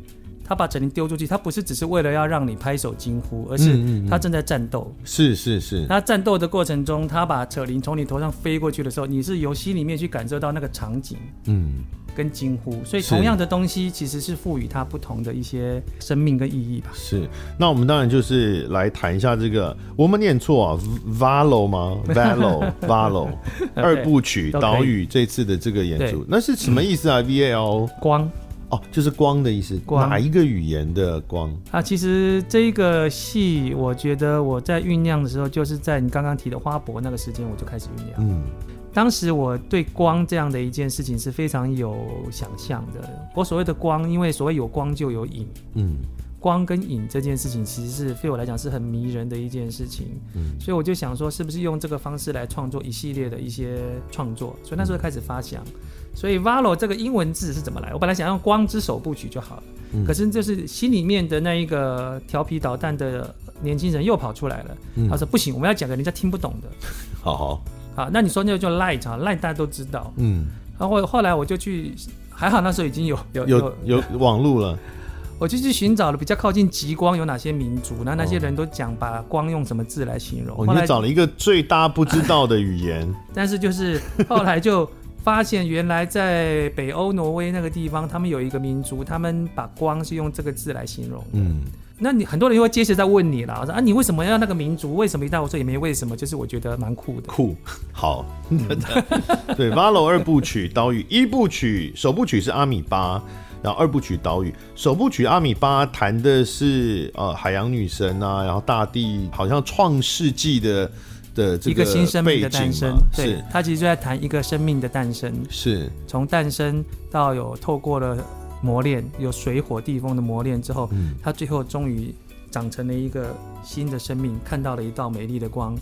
他把扯铃丢出去，他不是只是为了要让你拍手惊呼，而是他正在战斗。是是是。他战斗的过程中，他把扯铃从你头上飞过去的时候，你是由心里面去感受到那个场景，嗯，跟惊呼。所以同样的东西其实是赋予它不同的一些生命跟意义吧。是。那我们当然就是来谈一下这个，我们念错啊，Valo 吗？(laughs) Valo Valo (laughs) 二部曲岛屿这次的这个演出，那是什么意思啊？V A L 光。哦，就是光的意思。光哪一个语言的光啊？其实这一个戏，我觉得我在酝酿的时候，就是在你刚刚提的花博那个时间，我就开始酝酿。嗯，当时我对光这样的一件事情是非常有想象的。我所谓的光，因为所谓有光就有影。嗯。光跟影这件事情，其实是对我来讲是很迷人的一件事情，嗯，所以我就想说，是不是用这个方式来创作一系列的一些创作？所以那时候开始发想，所以 Valo 这个英文字是怎么来？我本来想用光之手部曲就好了，嗯，可是就是心里面的那一个调皮捣蛋的年轻人又跑出来了，嗯，他说不行，我们要讲个人家听不懂的，(laughs) 好好，好，那你说那就叫 Light 啊，Light 大家都知道，嗯，然后后来我就去，还好那时候已经有有有有网路了。我就去寻找了比较靠近极光有哪些民族，那那些人都讲把光用什么字来形容。我就找了一个最大不知道的语言，(laughs) 但是就是后来就发现，原来在北欧挪威那个地方，他们有一个民族，他们把光是用这个字来形容。嗯，那你很多人又会接着在问你啦，我说啊，你为什么要那个民族？为什么一大？我说也没为什么，就是我觉得蛮酷的。酷，好，(laughs) 对，Valo 二部曲岛屿一部曲首部曲是阿米巴，然后二部曲岛屿首部曲阿米巴谈的是呃海洋女神啊，然后大地好像创世纪的的这个一个新生命的诞生，对是，他其实就在谈一个生命的诞生，是。从诞生到有透过了。磨练有水火地风的磨练之后，嗯，他最后终于长成了一个新的生命，看到了一道美丽的光，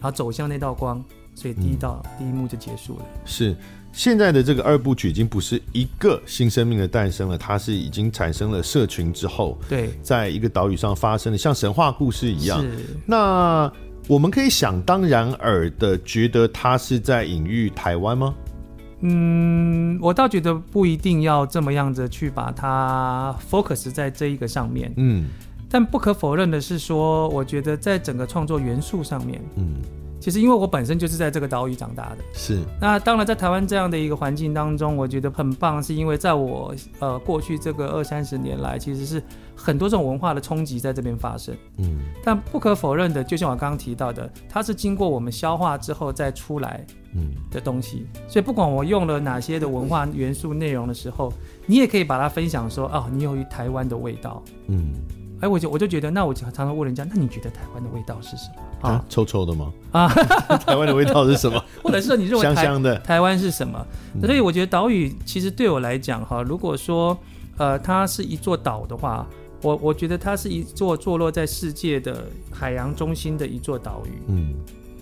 然后走向那道光，所以第一道、嗯、第一幕就结束了。是。现在的这个二部曲已经不是一个新生命的诞生了，它是已经产生了社群之后，对，在一个岛屿上发生的像神话故事一样。是。那我们可以想当然耳的觉得他是在隐喻台湾吗？嗯，我倒觉得不一定要这么样子去把它 focus 在这一个上面。嗯，但不可否认的是说，我觉得在整个创作元素上面，嗯。其实，因为我本身就是在这个岛屿长大的，是。那当然，在台湾这样的一个环境当中，我觉得很棒，是因为在我呃过去这个二三十年来，其实是很多这种文化的冲击在这边发生。嗯。但不可否认的，就像我刚刚提到的，它是经过我们消化之后再出来，嗯的东西。所以，不管我用了哪些的文化元素内容的时候，你也可以把它分享说，哦，你有一台湾的味道。嗯。哎，我就我就觉得，那我常常问人家，那你觉得台湾的味道是什么？啊，臭臭的吗？啊，(laughs) 台湾的味道是什么？(laughs) 或者是说你认为香香的台湾是什么？所以我觉得岛屿其实对我来讲，哈，如果说呃它是一座岛的话，我我觉得它是一座坐落在世界的海洋中心的一座岛屿。嗯，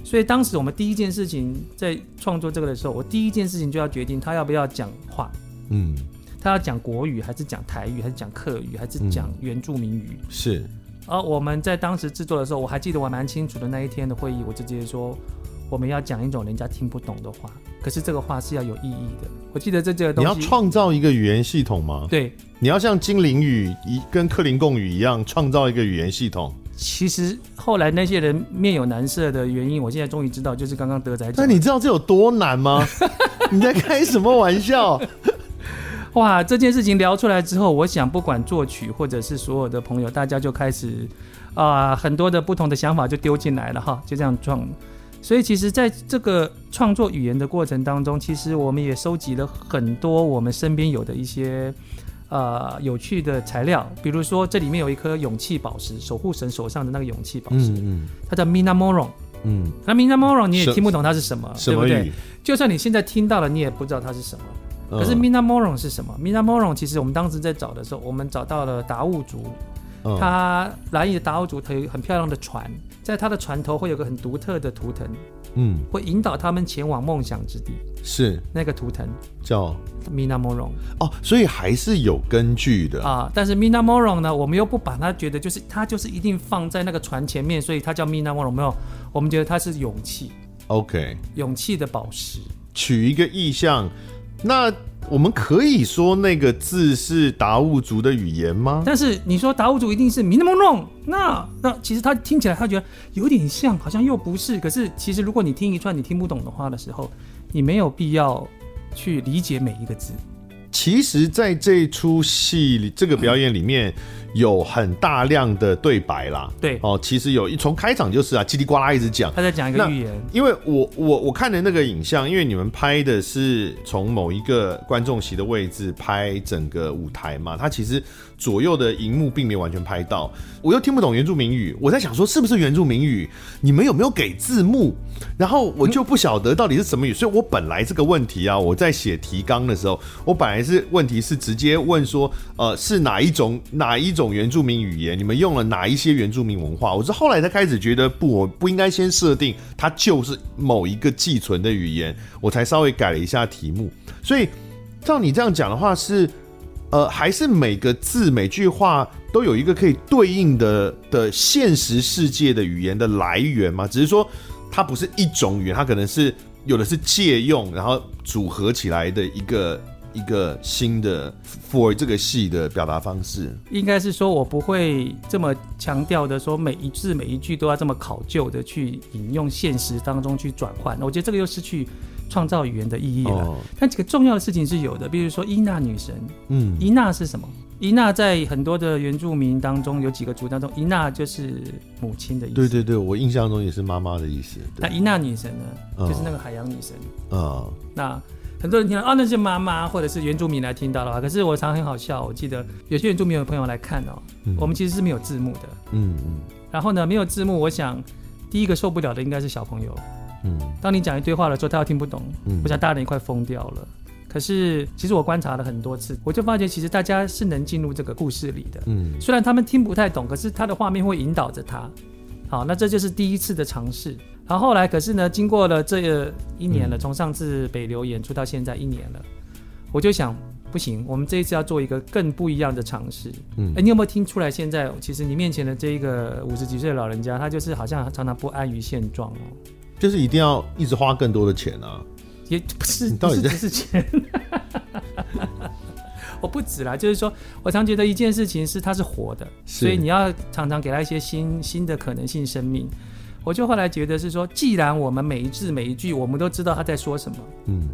所以当时我们第一件事情在创作这个的时候，我第一件事情就要决定他要不要讲话。嗯。他要讲国语还是讲台语还是讲客语还是讲原住民语？嗯、是。而我们在当时制作的时候，我还记得我蛮清楚的那一天的会议，我就直接说我们要讲一种人家听不懂的话，可是这个话是要有意义的。我记得这这个东西，你要创造一个语言系统吗？对，你要像精灵语一跟克林贡语一样创造一个语言系统。其实后来那些人面有难色的原因，我现在终于知道，就是刚刚德仔讲。那你知道这有多难吗？(laughs) 你在开什么玩笑？(laughs) 哇，这件事情聊出来之后，我想不管作曲或者是所有的朋友，大家就开始啊、呃，很多的不同的想法就丢进来了哈，就这样撞。所以其实在这个创作语言的过程当中，其实我们也收集了很多我们身边有的一些呃有趣的材料，比如说这里面有一颗勇气宝石，守护神手上的那个勇气宝石，嗯嗯，它叫 Minamoron，嗯，那 Minamoron 你也听不懂它是什么，什对不对？就算你现在听到了，你也不知道它是什么。可是 Minamoron 是什么？Minamoron 其实我们当时在找的时候，我们找到了达悟族，他兰屿的达悟族，他有很漂亮的船，在他的船头会有个很独特的图腾，嗯，会引导他们前往梦想之地。是那个图腾叫 Minamoron 哦，所以还是有根据的啊。但是 Minamoron 呢，我们又不把它觉得就是它就是一定放在那个船前面，所以它叫 Minamoron 没有，我们觉得它是勇气。OK，勇气的宝石，取一个意象。那我们可以说那个字是达悟族的语言吗？但是你说达悟族一定是 Minamoron，那那其实他听起来他觉得有点像，好像又不是。可是其实如果你听一串你听不懂的话的时候，你没有必要去理解每一个字。其实，在这出戏里，这个表演里面。有很大量的对白啦，对哦，其实有一从开场就是啊，叽里呱啦一直讲，他在讲一个预言。因为我我我看的那个影像，因为你们拍的是从某一个观众席的位置拍整个舞台嘛，他其实左右的荧幕并没有完全拍到，我又听不懂原住民语，我在想说是不是原住民语？你们有没有给字幕？然后我就不晓得到底是什么语，所以我本来这个问题啊，我在写提纲的时候，我本来是问题是直接问说，呃，是哪一种哪一种。原住民语言，你们用了哪一些原住民文化？我是后来才开始觉得不，我不应该先设定它就是某一个寄存的语言，我才稍微改了一下题目。所以照你这样讲的话是，呃，还是每个字每句话都有一个可以对应的的现实世界的语言的来源吗？只是说它不是一种语言，它可能是有的是借用，然后组合起来的一个。一个新的 for 这个戏的表达方式，应该是说，我不会这么强调的说，每一字每一句都要这么考究的去引用现实当中去转换。我觉得这个又失去创造语言的意义了。哦、但几个重要的事情是有的，比如说伊娜女神，嗯，伊娜是什么？伊娜在很多的原住民当中有几个族当中，伊娜就是母亲的意思。对对对，我印象中也是妈妈的意思。那伊娜女神呢，嗯、就是那个海洋女神。嗯，那很多人听到啊，那是妈妈或者是原住民来听到的话，可是我常常很好笑，我记得有些原住民有朋友来看哦，嗯、我们其实是没有字幕的。嗯嗯。嗯然后呢，没有字幕，我想第一个受不了的应该是小朋友。嗯。当你讲一堆话的时候，他又听不懂，嗯、我想大人也快疯掉了。可是，其实我观察了很多次，我就发觉其实大家是能进入这个故事里的。嗯，虽然他们听不太懂，可是他的画面会引导着他。好，那这就是第一次的尝试。然后后来，可是呢，经过了这一年了，从上次北流演出到现在一年了，我就想，不行，我们这一次要做一个更不一样的尝试。嗯，哎，你有没有听出来？现在其实你面前的这一个五十几岁的老人家，他就是好像常常不安于现状哦，就是一定要一直花更多的钱啊。也不是，不是只是钱，(laughs) 我不止啦。就是说我常觉得一件事情是它是活的，所以你要常常给他一些新新的可能性生命。我就后来觉得是说，既然我们每一字每一句我们都知道他在说什么，嗯。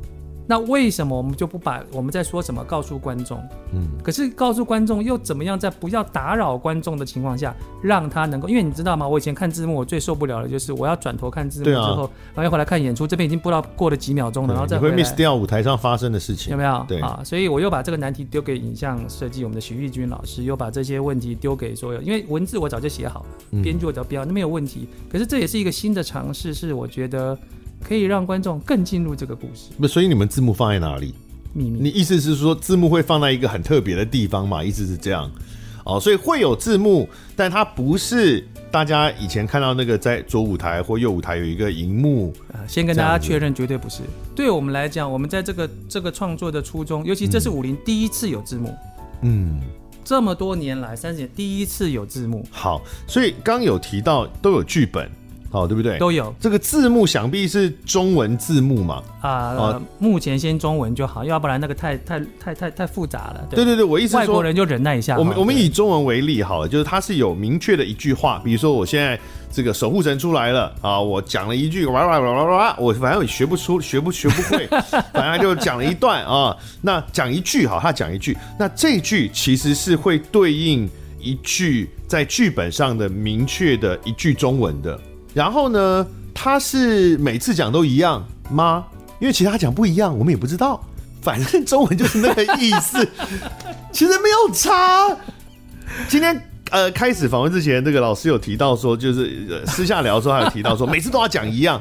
那为什么我们就不把我们在说什么告诉观众？嗯，可是告诉观众又怎么样，在不要打扰观众的情况下，让他能够？因为你知道吗？我以前看字幕，我最受不了的就是我要转头看字幕之后，啊、然后又回来看演出，这边已经不知道过了几秒钟了，然后再回来会 miss 掉舞台上发生的事情，有没有？对啊，所以我又把这个难题丢给影像设计我们的徐玉军老师，又把这些问题丢给所有，因为文字我早就写好了，编剧我早标，那没有问题。可是这也是一个新的尝试，是我觉得。可以让观众更进入这个故事。不，所以你们字幕放在哪里？秘密。你意思是说字幕会放在一个很特别的地方嘛？意思是这样。哦，所以会有字幕，但它不是大家以前看到那个在左舞台或右舞台有一个荧幕。先跟大家确认，绝对不是。对我们来讲，我们在这个这个创作的初衷，尤其这是武林第一次有字幕。嗯，这么多年来，三十年第一次有字幕。好，所以刚有提到都有剧本。好，对不对？都有这个字幕，想必是中文字幕嘛？啊，呃、目前先中文就好，要不然那个太太太太太复杂了。对对对，我意思说，外国人就忍耐一下。我们我们以中文为例好了，就是它是有明确的一句话，比如说我现在这个守护神出来了啊，我讲了一句哇哇哇哇哇，我反正也学不出，(laughs) 学不学不会，(laughs) 反正就讲了一段啊。那讲一句好，他讲一句，那这句其实是会对应一句在剧本上的明确的一句中文的。然后呢，他是每次讲都一样吗？因为其他讲不一样，我们也不知道。反正中文就是那个意思，(laughs) 其实没有差。今天呃开始访问之前，这个老师有提到说，就是、呃、私下聊的时候，他有提到说，每次都要讲一样。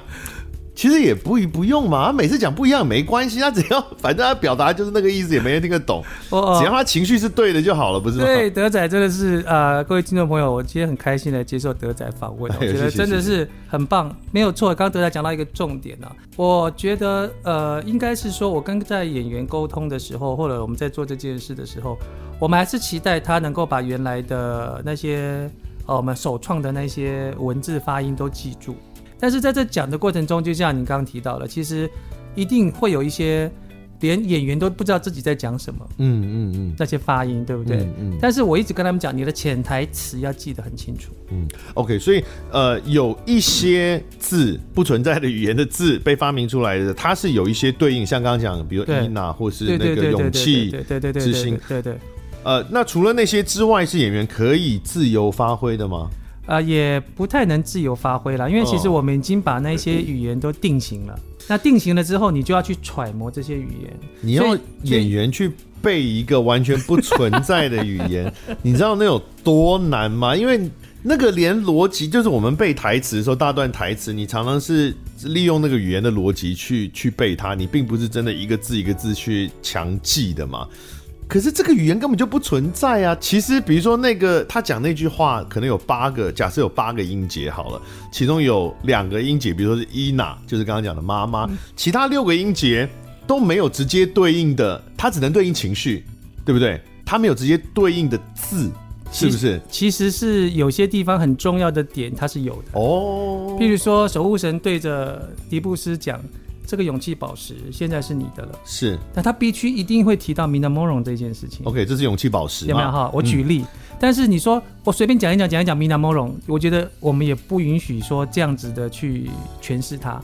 其实也不不用嘛，他每次讲不一样没关系，他只要 (laughs) 反正他表达就是那个意思，也没人听得懂。哦哦，只要他情绪是对的就好了，不是吗？对，德仔真的是呃，各位听众朋友，我今天很开心的接受德仔访问，我 (laughs) 觉得真的是很棒，哎、没有错。刚刚德仔讲到一个重点啊，我觉得呃，应该是说我跟在演员沟通的时候，或者我们在做这件事的时候，我们还是期待他能够把原来的那些呃我们首创的那些文字发音都记住。但是在这讲的过程中，就像你刚刚提到了，其实一定会有一些连演员都不知道自己在讲什么，嗯嗯嗯，那些发音对不对？嗯，嗯。但是我一直跟他们讲，你的潜台词要记得很清楚。嗯，OK，所以呃，有一些字不存在的语言的字被发明出来的，它是有一些对应，像刚刚讲，比如伊娜或是那个勇气、对对对对对对。呃，那除了那些之外，是演员可以自由发挥的吗？啊、呃，也不太能自由发挥了，因为其实我们已经把那些语言都定型了。哦、那定型了之后，你就要去揣摩这些语言。你要演员去背一个完全不存在的语言，(laughs) 你知道那有多难吗？因为那个连逻辑，就是我们背台词的时候，大段台词，你常常是利用那个语言的逻辑去去背它，你并不是真的一个字一个字去强记的嘛。可是这个语言根本就不存在啊！其实，比如说那个他讲那句话，可能有八个，假设有八个音节好了，其中有两个音节，比如说是伊娜，就是刚刚讲的妈妈，其他六个音节都没有直接对应的，它只能对应情绪，对不对？它没有直接对应的字，是不是？其实，是有些地方很重要的点，它是有的哦。譬如说，守护神对着迪布斯讲。这个勇气宝石现在是你的了，是，但他必须一定会提到 Minamoro 这件事情。OK，这是勇气宝石，有没有？哈？我举例，嗯、但是你说我随便讲一讲，讲一讲 Minamoro，我觉得我们也不允许说这样子的去诠释它。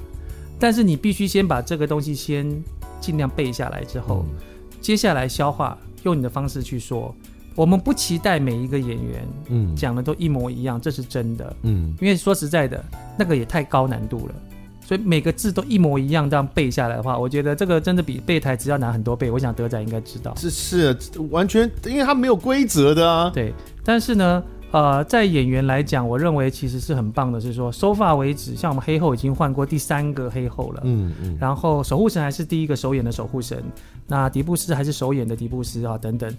但是你必须先把这个东西先尽量背下来之后，嗯、接下来消化，用你的方式去说。我们不期待每一个演员，嗯，讲的都一模一样，这是真的，嗯，因为说实在的，那个也太高难度了，所以每个字都一模一样这样背下来的话，我觉得这个真的比背台词要难很多倍。我想德仔应该知道，是是完全，因为他没有规则的啊。对，但是呢，呃，在演员来讲，我认为其实是很棒的，是说收发为止，像我们黑后已经换过第三个黑后了，嗯嗯，然后守护神还是第一个首演的守护神，那迪布斯还是首演的迪布斯啊，等等。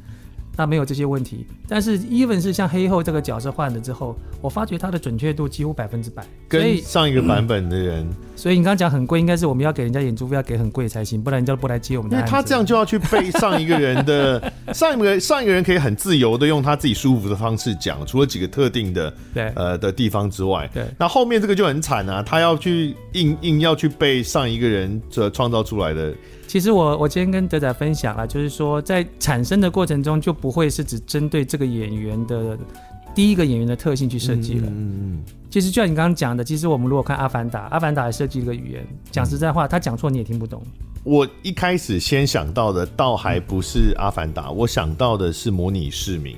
那没有这些问题，但是 even 是像黑后这个角色换了之后，我发觉它的准确度几乎百分之百，跟上一个版本的人。所以你刚刚讲很贵，应该是我们要给人家演出费要给很贵才行，不然人家不来接我们的。因为他这样就要去背上一个人的 (laughs) 上一个上一个人可以很自由的用他自己舒服的方式讲，除了几个特定的对呃的地方之外，对。那后面这个就很惨啊，他要去硬硬要去背上一个人这创造出来的。其实我我今天跟德仔分享了，就是说在产生的过程中就不会是只针对这个演员的第一个演员的特性去设计了。嗯嗯。其实就像你刚刚讲的，其实我们如果看《阿凡达》，《阿凡达》也设计了个语言，讲实在话，他讲错你也听不懂。我一开始先想到的倒还不是《阿凡达》，我想到的是模拟市民。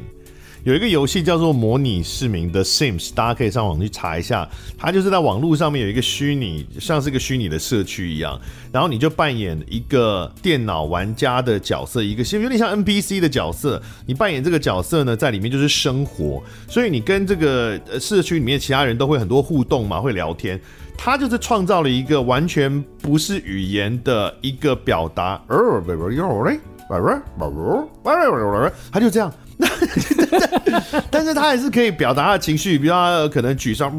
有一个游戏叫做《模拟市民的 Sims》，大家可以上网去查一下。它就是在网络上面有一个虚拟，像是一个虚拟的社区一样，然后你就扮演一个电脑玩家的角色，一个有点像 NPC 的角色。你扮演这个角色呢，在里面就是生活，所以你跟这个社区里面其他人都会很多互动嘛，会聊天。它就是创造了一个完全不是语言的一个表达，他就这样。(laughs) 但是他还是可以表达他的情绪，比如他可能沮丧，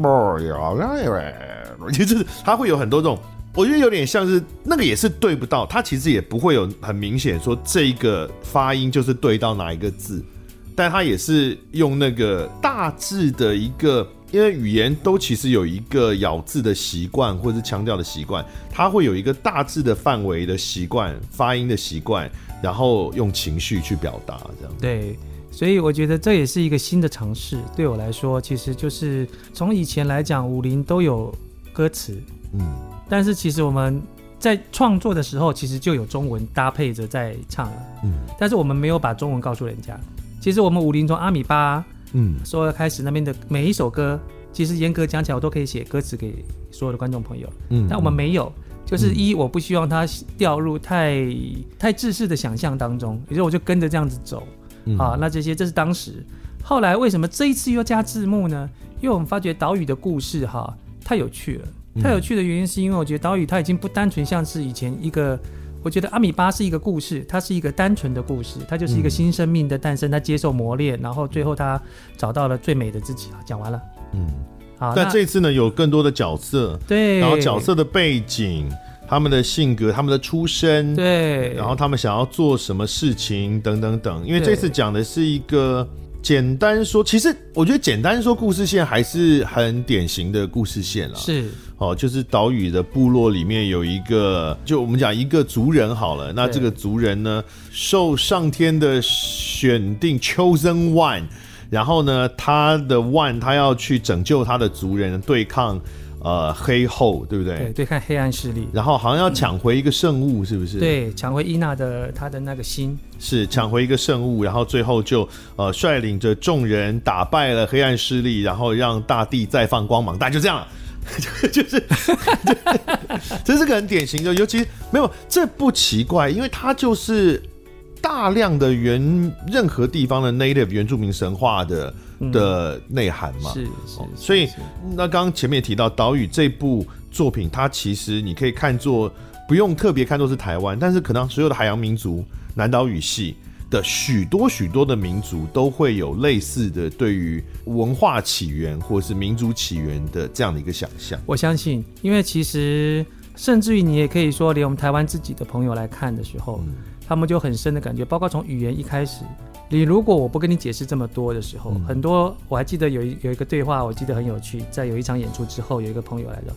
就是他会有很多这种，我觉得有点像是那个也是对不到，他其实也不会有很明显说这一个发音就是对到哪一个字，但他也是用那个大致的一个，因为语言都其实有一个咬字的习惯或者是腔调的习惯，他会有一个大致的范围的习惯，发音的习惯，然后用情绪去表达这样。对。所以我觉得这也是一个新的尝试，对我来说，其实就是从以前来讲，武林都有歌词，嗯，但是其实我们在创作的时候，其实就有中文搭配着在唱了，嗯，但是我们没有把中文告诉人家。其实我们武林从阿米巴，嗯，说开始那边的每一首歌，其实严格讲起来，我都可以写歌词给所有的观众朋友，嗯，但我们没有，就是一，我不希望他掉入太太自私的想象当中，于是我就跟着这样子走。嗯、啊，那这些这是当时，后来为什么这一次又加字幕呢？因为我们发觉岛屿的故事哈、啊、太有趣了，太有趣的原因是因为我觉得岛屿它已经不单纯像是以前一个，我觉得阿米巴是一个故事，它是一个单纯的故事，它就是一个新生命的诞生，它接受磨练，然后最后它找到了最美的自己啊。讲完了，嗯，好，但这一次呢有更多的角色，对，然后角色的背景。他们的性格，他们的出身，对，然后他们想要做什么事情，等等等。因为这次讲的是一个简单说，其实我觉得简单说故事线还是很典型的故事线了。是哦，就是岛屿的部落里面有一个，就我们讲一个族人好了。那这个族人呢，受上天的选定，chosen one，然后呢，他的 one 他要去拯救他的族人，对抗。呃，黑后对不对？对，对抗黑暗势力，然后好像要抢回一个圣物，是不是？对，抢回伊娜的她的那个心，是抢回一个圣物，然后最后就呃率领着众人打败了黑暗势力，然后让大地再放光芒，大家就这样了，(laughs) 就是，(laughs) 这是个很典型的，尤其没有这不奇怪，因为它就是大量的原任何地方的 native 原住民神话的。的内涵嘛，是是，所以那刚刚前面也提到《岛屿》这部作品，它其实你可以看作不用特别看作是台湾，但是可能所有的海洋民族、南岛语系的许多许多的民族都会有类似的对于文化起源或是民族起源的这样的一个想象。我相信，因为其实甚至于你也可以说，连我们台湾自己的朋友来看的时候，嗯、他们就很深的感觉，包括从语言一开始。你如果我不跟你解释这么多的时候，嗯、很多我还记得有一有一个对话，我记得很有趣。在有一场演出之后，有一个朋友来了，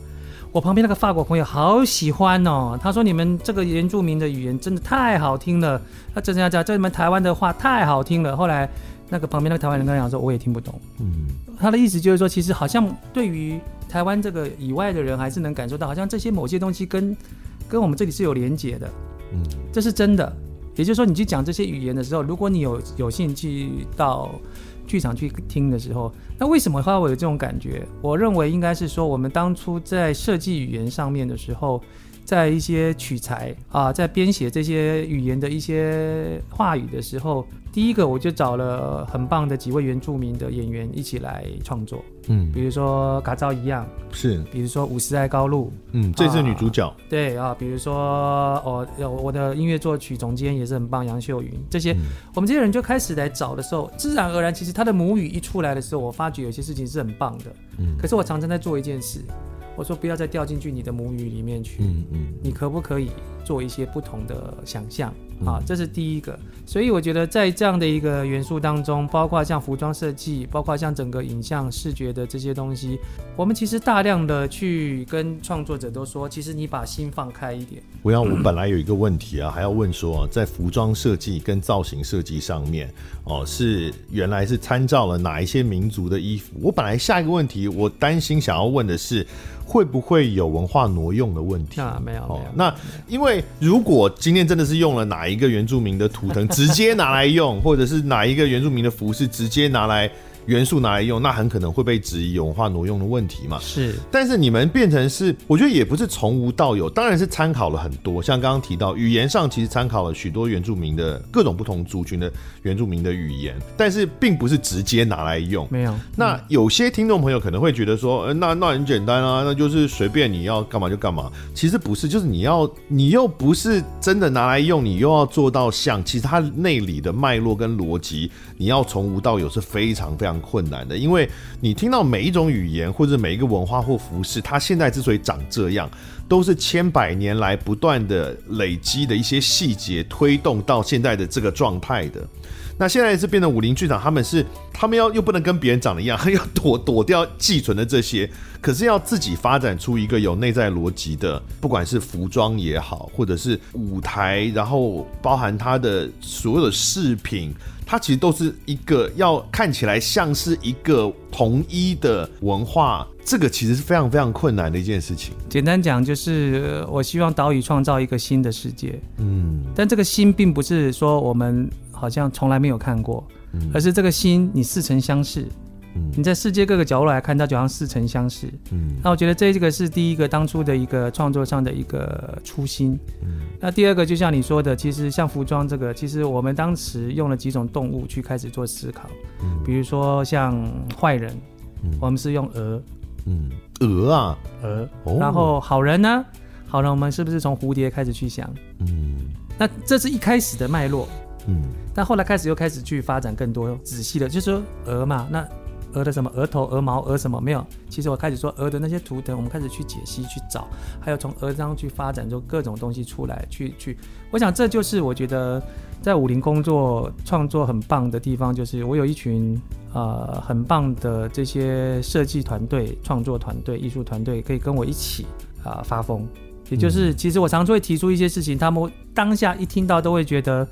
我旁边那个法国朋友好喜欢哦，他说你们这个原住民的语言真的太好听了，他真的要讲这你们台湾的话太好听了。后来那个旁边那个台湾人跟他讲说，我也听不懂。嗯，他的意思就是说，其实好像对于台湾这个以外的人，还是能感受到，好像这些某些东西跟跟我们这里是有连结的。嗯，这是真的。也就是说，你去讲这些语言的时候，如果你有有兴趣到剧场去听的时候，那为什么会有这种感觉？我认为应该是说，我们当初在设计语言上面的时候。在一些取材啊，在编写这些语言的一些话语的时候，第一个我就找了很棒的几位原住民的演员一起来创作，嗯，比如说嘎造一样是，比如说五十爱高路，嗯，这是女主角，啊对啊，比如说哦，我的音乐作曲总监也是很棒，杨秀云，这些、嗯、我们这些人就开始来找的时候，自然而然，其实他的母语一出来的时候，我发觉有些事情是很棒的，嗯，可是我常常在做一件事。我说不要再掉进去你的母语里面去，嗯嗯，你可不可以做一些不同的想象？啊，这是第一个。所以我觉得在这样的一个元素当中，包括像服装设计，包括像整个影像视觉的这些东西，我们其实大量的去跟创作者都说，其实你把心放开一点。我要，我本来有一个问题啊，还要问说，在服装设计跟造型设计上面，哦，是原来是参照了哪一些民族的衣服？我本来下一个问题，我担心想要问的是，会不会有文化挪用的问题？啊，没有，没有。那因为如果今天真的是用了哪一个原住民的图腾，直接拿来用，或者是哪一个原住民的服饰直接拿来。元素拿来用，那很可能会被质疑有文化挪用的问题嘛？是，但是你们变成是，我觉得也不是从无到有，当然是参考了很多，像刚刚提到语言上其实参考了许多原住民的各种不同族群的原住民的语言，但是并不是直接拿来用。没有。那有些听众朋友可能会觉得说，呃，那那很简单啊，那就是随便你要干嘛就干嘛。其实不是，就是你要你又不是真的拿来用，你又要做到像，其实它内里的脉络跟逻辑，你要从无到有是非常非常困难的，因为你听到每一种语言或者每一个文化或服饰，它现在之所以长这样，都是千百年来不断的累积的一些细节推动到现在的这个状态的。那现在是变成武林剧场，他们是他们要又不能跟别人长得一样，要躲躲掉寄存的这些，可是要自己发展出一个有内在逻辑的，不管是服装也好，或者是舞台，然后包含它的所有的饰品。它其实都是一个要看起来像是一个统一的文化，这个其实是非常非常困难的一件事情。简单讲，就是我希望岛屿创造一个新的世界，嗯，但这个新并不是说我们好像从来没有看过，嗯，而是这个新你似曾相识。你在世界各个角落来看，它就好像似曾相识。嗯，那我觉得这个是第一个当初的一个创作上的一个初心。嗯，那第二个就像你说的，其实像服装这个，其实我们当时用了几种动物去开始做思考。嗯，比如说像坏人，嗯，我们是用鹅。嗯，鹅啊，鹅。哦。然后好人呢？好人我们是不是从蝴蝶开始去想？嗯，那这是一开始的脉络。嗯，但后来开始又开始去发展更多仔细的，就是说鹅嘛，那。鹅的什么额头、鹅毛、鹅什么没有？其实我开始说鹅的那些图腾，我们开始去解析、去找，还有从鹅上去发展出各种东西出来，去去。我想这就是我觉得在武林工作创作很棒的地方，就是我有一群呃很棒的这些设计团队、创作团队、艺术团队，可以跟我一起啊、呃、发疯。也就是其实我常常会提出一些事情，他们当下一听到都会觉得，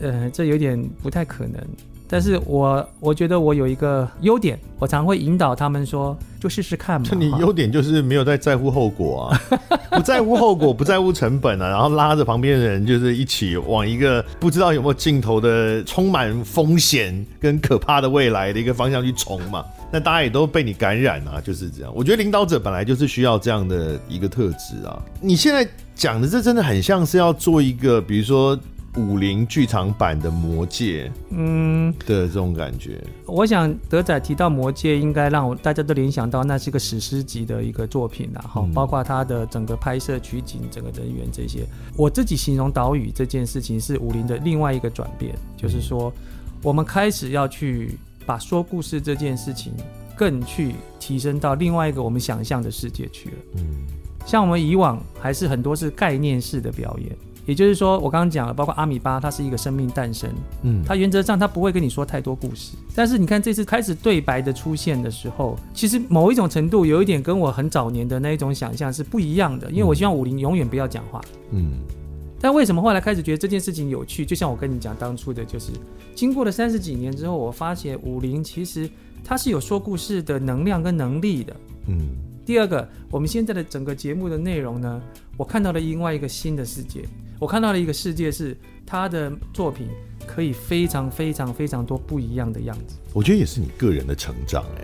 呃，这有点不太可能。但是我我觉得我有一个优点，我常会引导他们说，就试试看嘛。(laughs) 你优点就是没有在在乎后果啊，(laughs) 不在乎后果，不在乎成本啊，然后拉着旁边的人就是一起往一个不知道有没有尽头的充满风险跟可怕的未来的一个方向去冲嘛。那大家也都被你感染啊，就是这样。我觉得领导者本来就是需要这样的一个特质啊。你现在讲的这真的很像是要做一个，比如说。武林剧场版的魔戒，嗯的这种感觉。我想德仔提到魔戒，应该让我大家都联想到那是一个史诗级的一个作品，然后包括它的整个拍摄取景、整个人员这些。我自己形容岛屿这件事情是武林的另外一个转变，就是说我们开始要去把说故事这件事情更去提升到另外一个我们想象的世界去了。嗯，像我们以往还是很多是概念式的表演。也就是说，我刚刚讲了，包括阿米巴，它是一个生命诞生，嗯，它原则上它不会跟你说太多故事。但是你看这次开始对白的出现的时候，其实某一种程度有一点跟我很早年的那一种想象是不一样的，因为我希望武林永远不要讲话，嗯。但为什么后来开始觉得这件事情有趣？就像我跟你讲当初的，就是经过了三十几年之后，我发现武林其实它是有说故事的能量跟能力的，嗯。第二个，我们现在的整个节目的内容呢，我看到了另外一个新的世界。我看到了一个世界，是他的作品可以非常非常非常多不一样的样子。我觉得也是你个人的成长哎、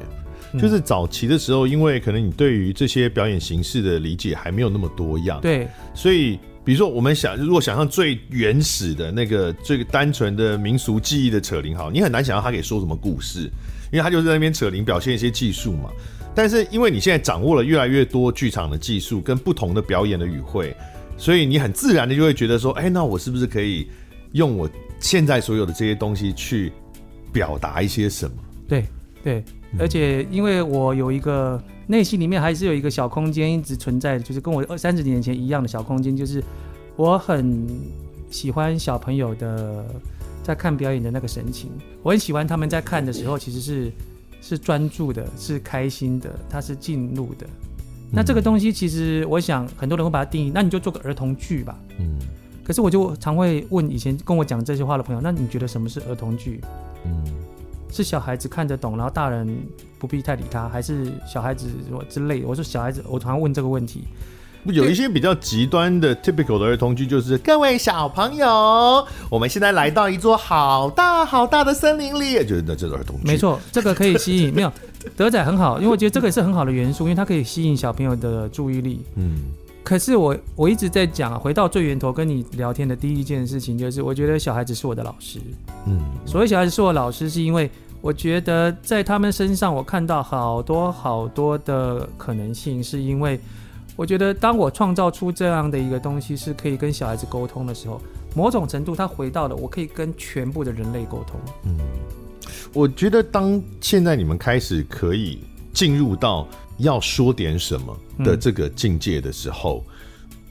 欸，就是早期的时候，因为可能你对于这些表演形式的理解还没有那么多样，对，所以。比如说，我们想如果想象最原始的那个最单纯的民俗技艺的扯铃，好，你很难想象他可以说什么故事，因为他就是在那边扯铃表现一些技术嘛。但是因为你现在掌握了越来越多剧场的技术跟不同的表演的语汇，所以你很自然的就会觉得说，哎，那我是不是可以用我现在所有的这些东西去表达一些什么？对对，而且因为我有一个。内心里面还是有一个小空间一直存在，就是跟我二三十年前一样的小空间，就是我很喜欢小朋友的在看表演的那个神情，我很喜欢他们在看的时候其实是是专注的，是开心的，他是进入的。那这个东西其实我想很多人会把它定义，那你就做个儿童剧吧。嗯。可是我就常会问以前跟我讲这些话的朋友，那你觉得什么是儿童剧？嗯。是小孩子看得懂，然后大人不必太理他，还是小孩子什么之类的？我说小孩子，我常常问这个问题。有一些比较极端的 typical 的儿童剧，就是各位小朋友，我们现在来到一座好大好大的森林里，就是那这种儿童剧。没错，这个可以吸引。没有 (laughs) (laughs) 德仔很好，因为我觉得这个也是很好的元素，因为它可以吸引小朋友的注意力。嗯。可是我我一直在讲，回到最源头跟你聊天的第一件事情，就是我觉得小孩子是我的老师。嗯，所谓小孩子是我的老师，是因为我觉得在他们身上我看到好多好多的可能性，是因为我觉得当我创造出这样的一个东西是可以跟小孩子沟通的时候，某种程度他回到了我可以跟全部的人类沟通。嗯，我觉得当现在你们开始可以进入到。要说点什么的这个境界的时候，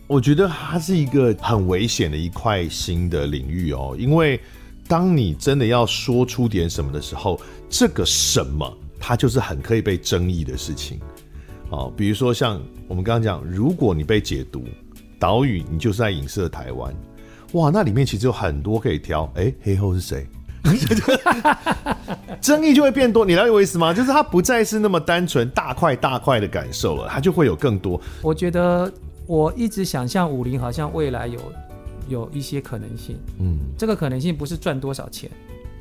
我觉得它是一个很危险的一块新的领域哦。因为当你真的要说出点什么的时候，这个什么它就是很可以被争议的事情哦。比如说像我们刚刚讲，如果你被解读岛屿，你就是在影射台湾，哇，那里面其实有很多可以挑。哎、黑后是谁？(laughs) 争议就会变多，你了解我意思吗？就是它不再是那么单纯大块大块的感受了，它就会有更多。我觉得我一直想象武陵好像未来有有一些可能性，嗯，这个可能性不是赚多少钱，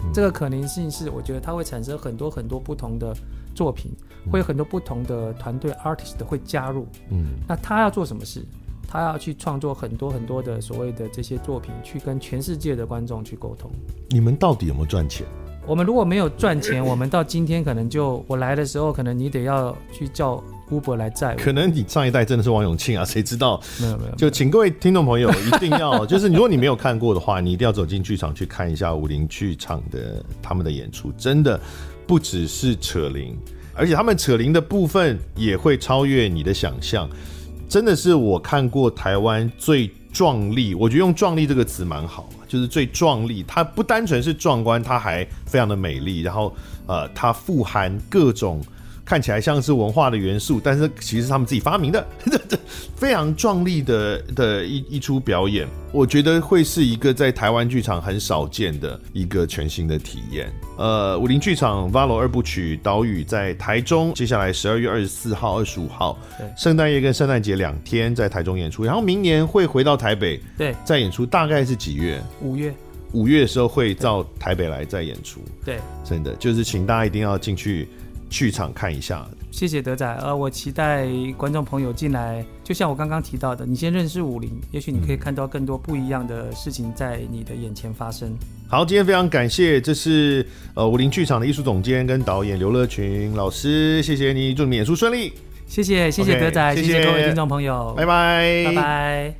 嗯，这个可能性是我觉得它会产生很多很多不同的作品，会有很多不同的团队 artist 会加入，嗯，那他要做什么事？他要去创作很多很多的所谓的这些作品，去跟全世界的观众去沟通。你们到底有没有赚钱？我们如果没有赚钱，(laughs) 我们到今天可能就我来的时候，可能你得要去叫 Uber 来载我。可能你上一代真的是王永庆啊，谁知道？没有没有。就请各位听众朋友一定要，就是如果你没有看过的话，你一定要走进剧场去看一下武林剧场的他们的演出，真的不只是扯铃，而且他们扯铃的部分也会超越你的想象。真的是我看过台湾最壮丽，我觉得用“壮丽”这个词蛮好，就是最壮丽。它不单纯是壮观，它还非常的美丽。然后，呃，它富含各种。看起来像是文化的元素，但是其实是他们自己发明的，(laughs) 非常壮丽的的一一出表演，我觉得会是一个在台湾剧场很少见的一个全新的体验。呃，武林剧场 VALO 二部曲岛屿在台中，接下来十二月二十四号、二十五号，圣诞夜跟圣诞节两天在台中演出，然后明年会回到台北，对，再演出，大概是几月？五月，五月的时候会到台北来再演出，对，真的就是请大家一定要进去。剧场看一下，谢谢德仔。呃，我期待观众朋友进来，就像我刚刚提到的，你先认识武林，也许你可以看到更多不一样的事情在你的眼前发生。好，今天非常感谢，这是呃武林剧场的艺术总监跟导演刘乐群老师，谢谢你，祝你演出顺利。谢谢，谢谢德仔谢谢各位听众朋友，拜拜，拜拜。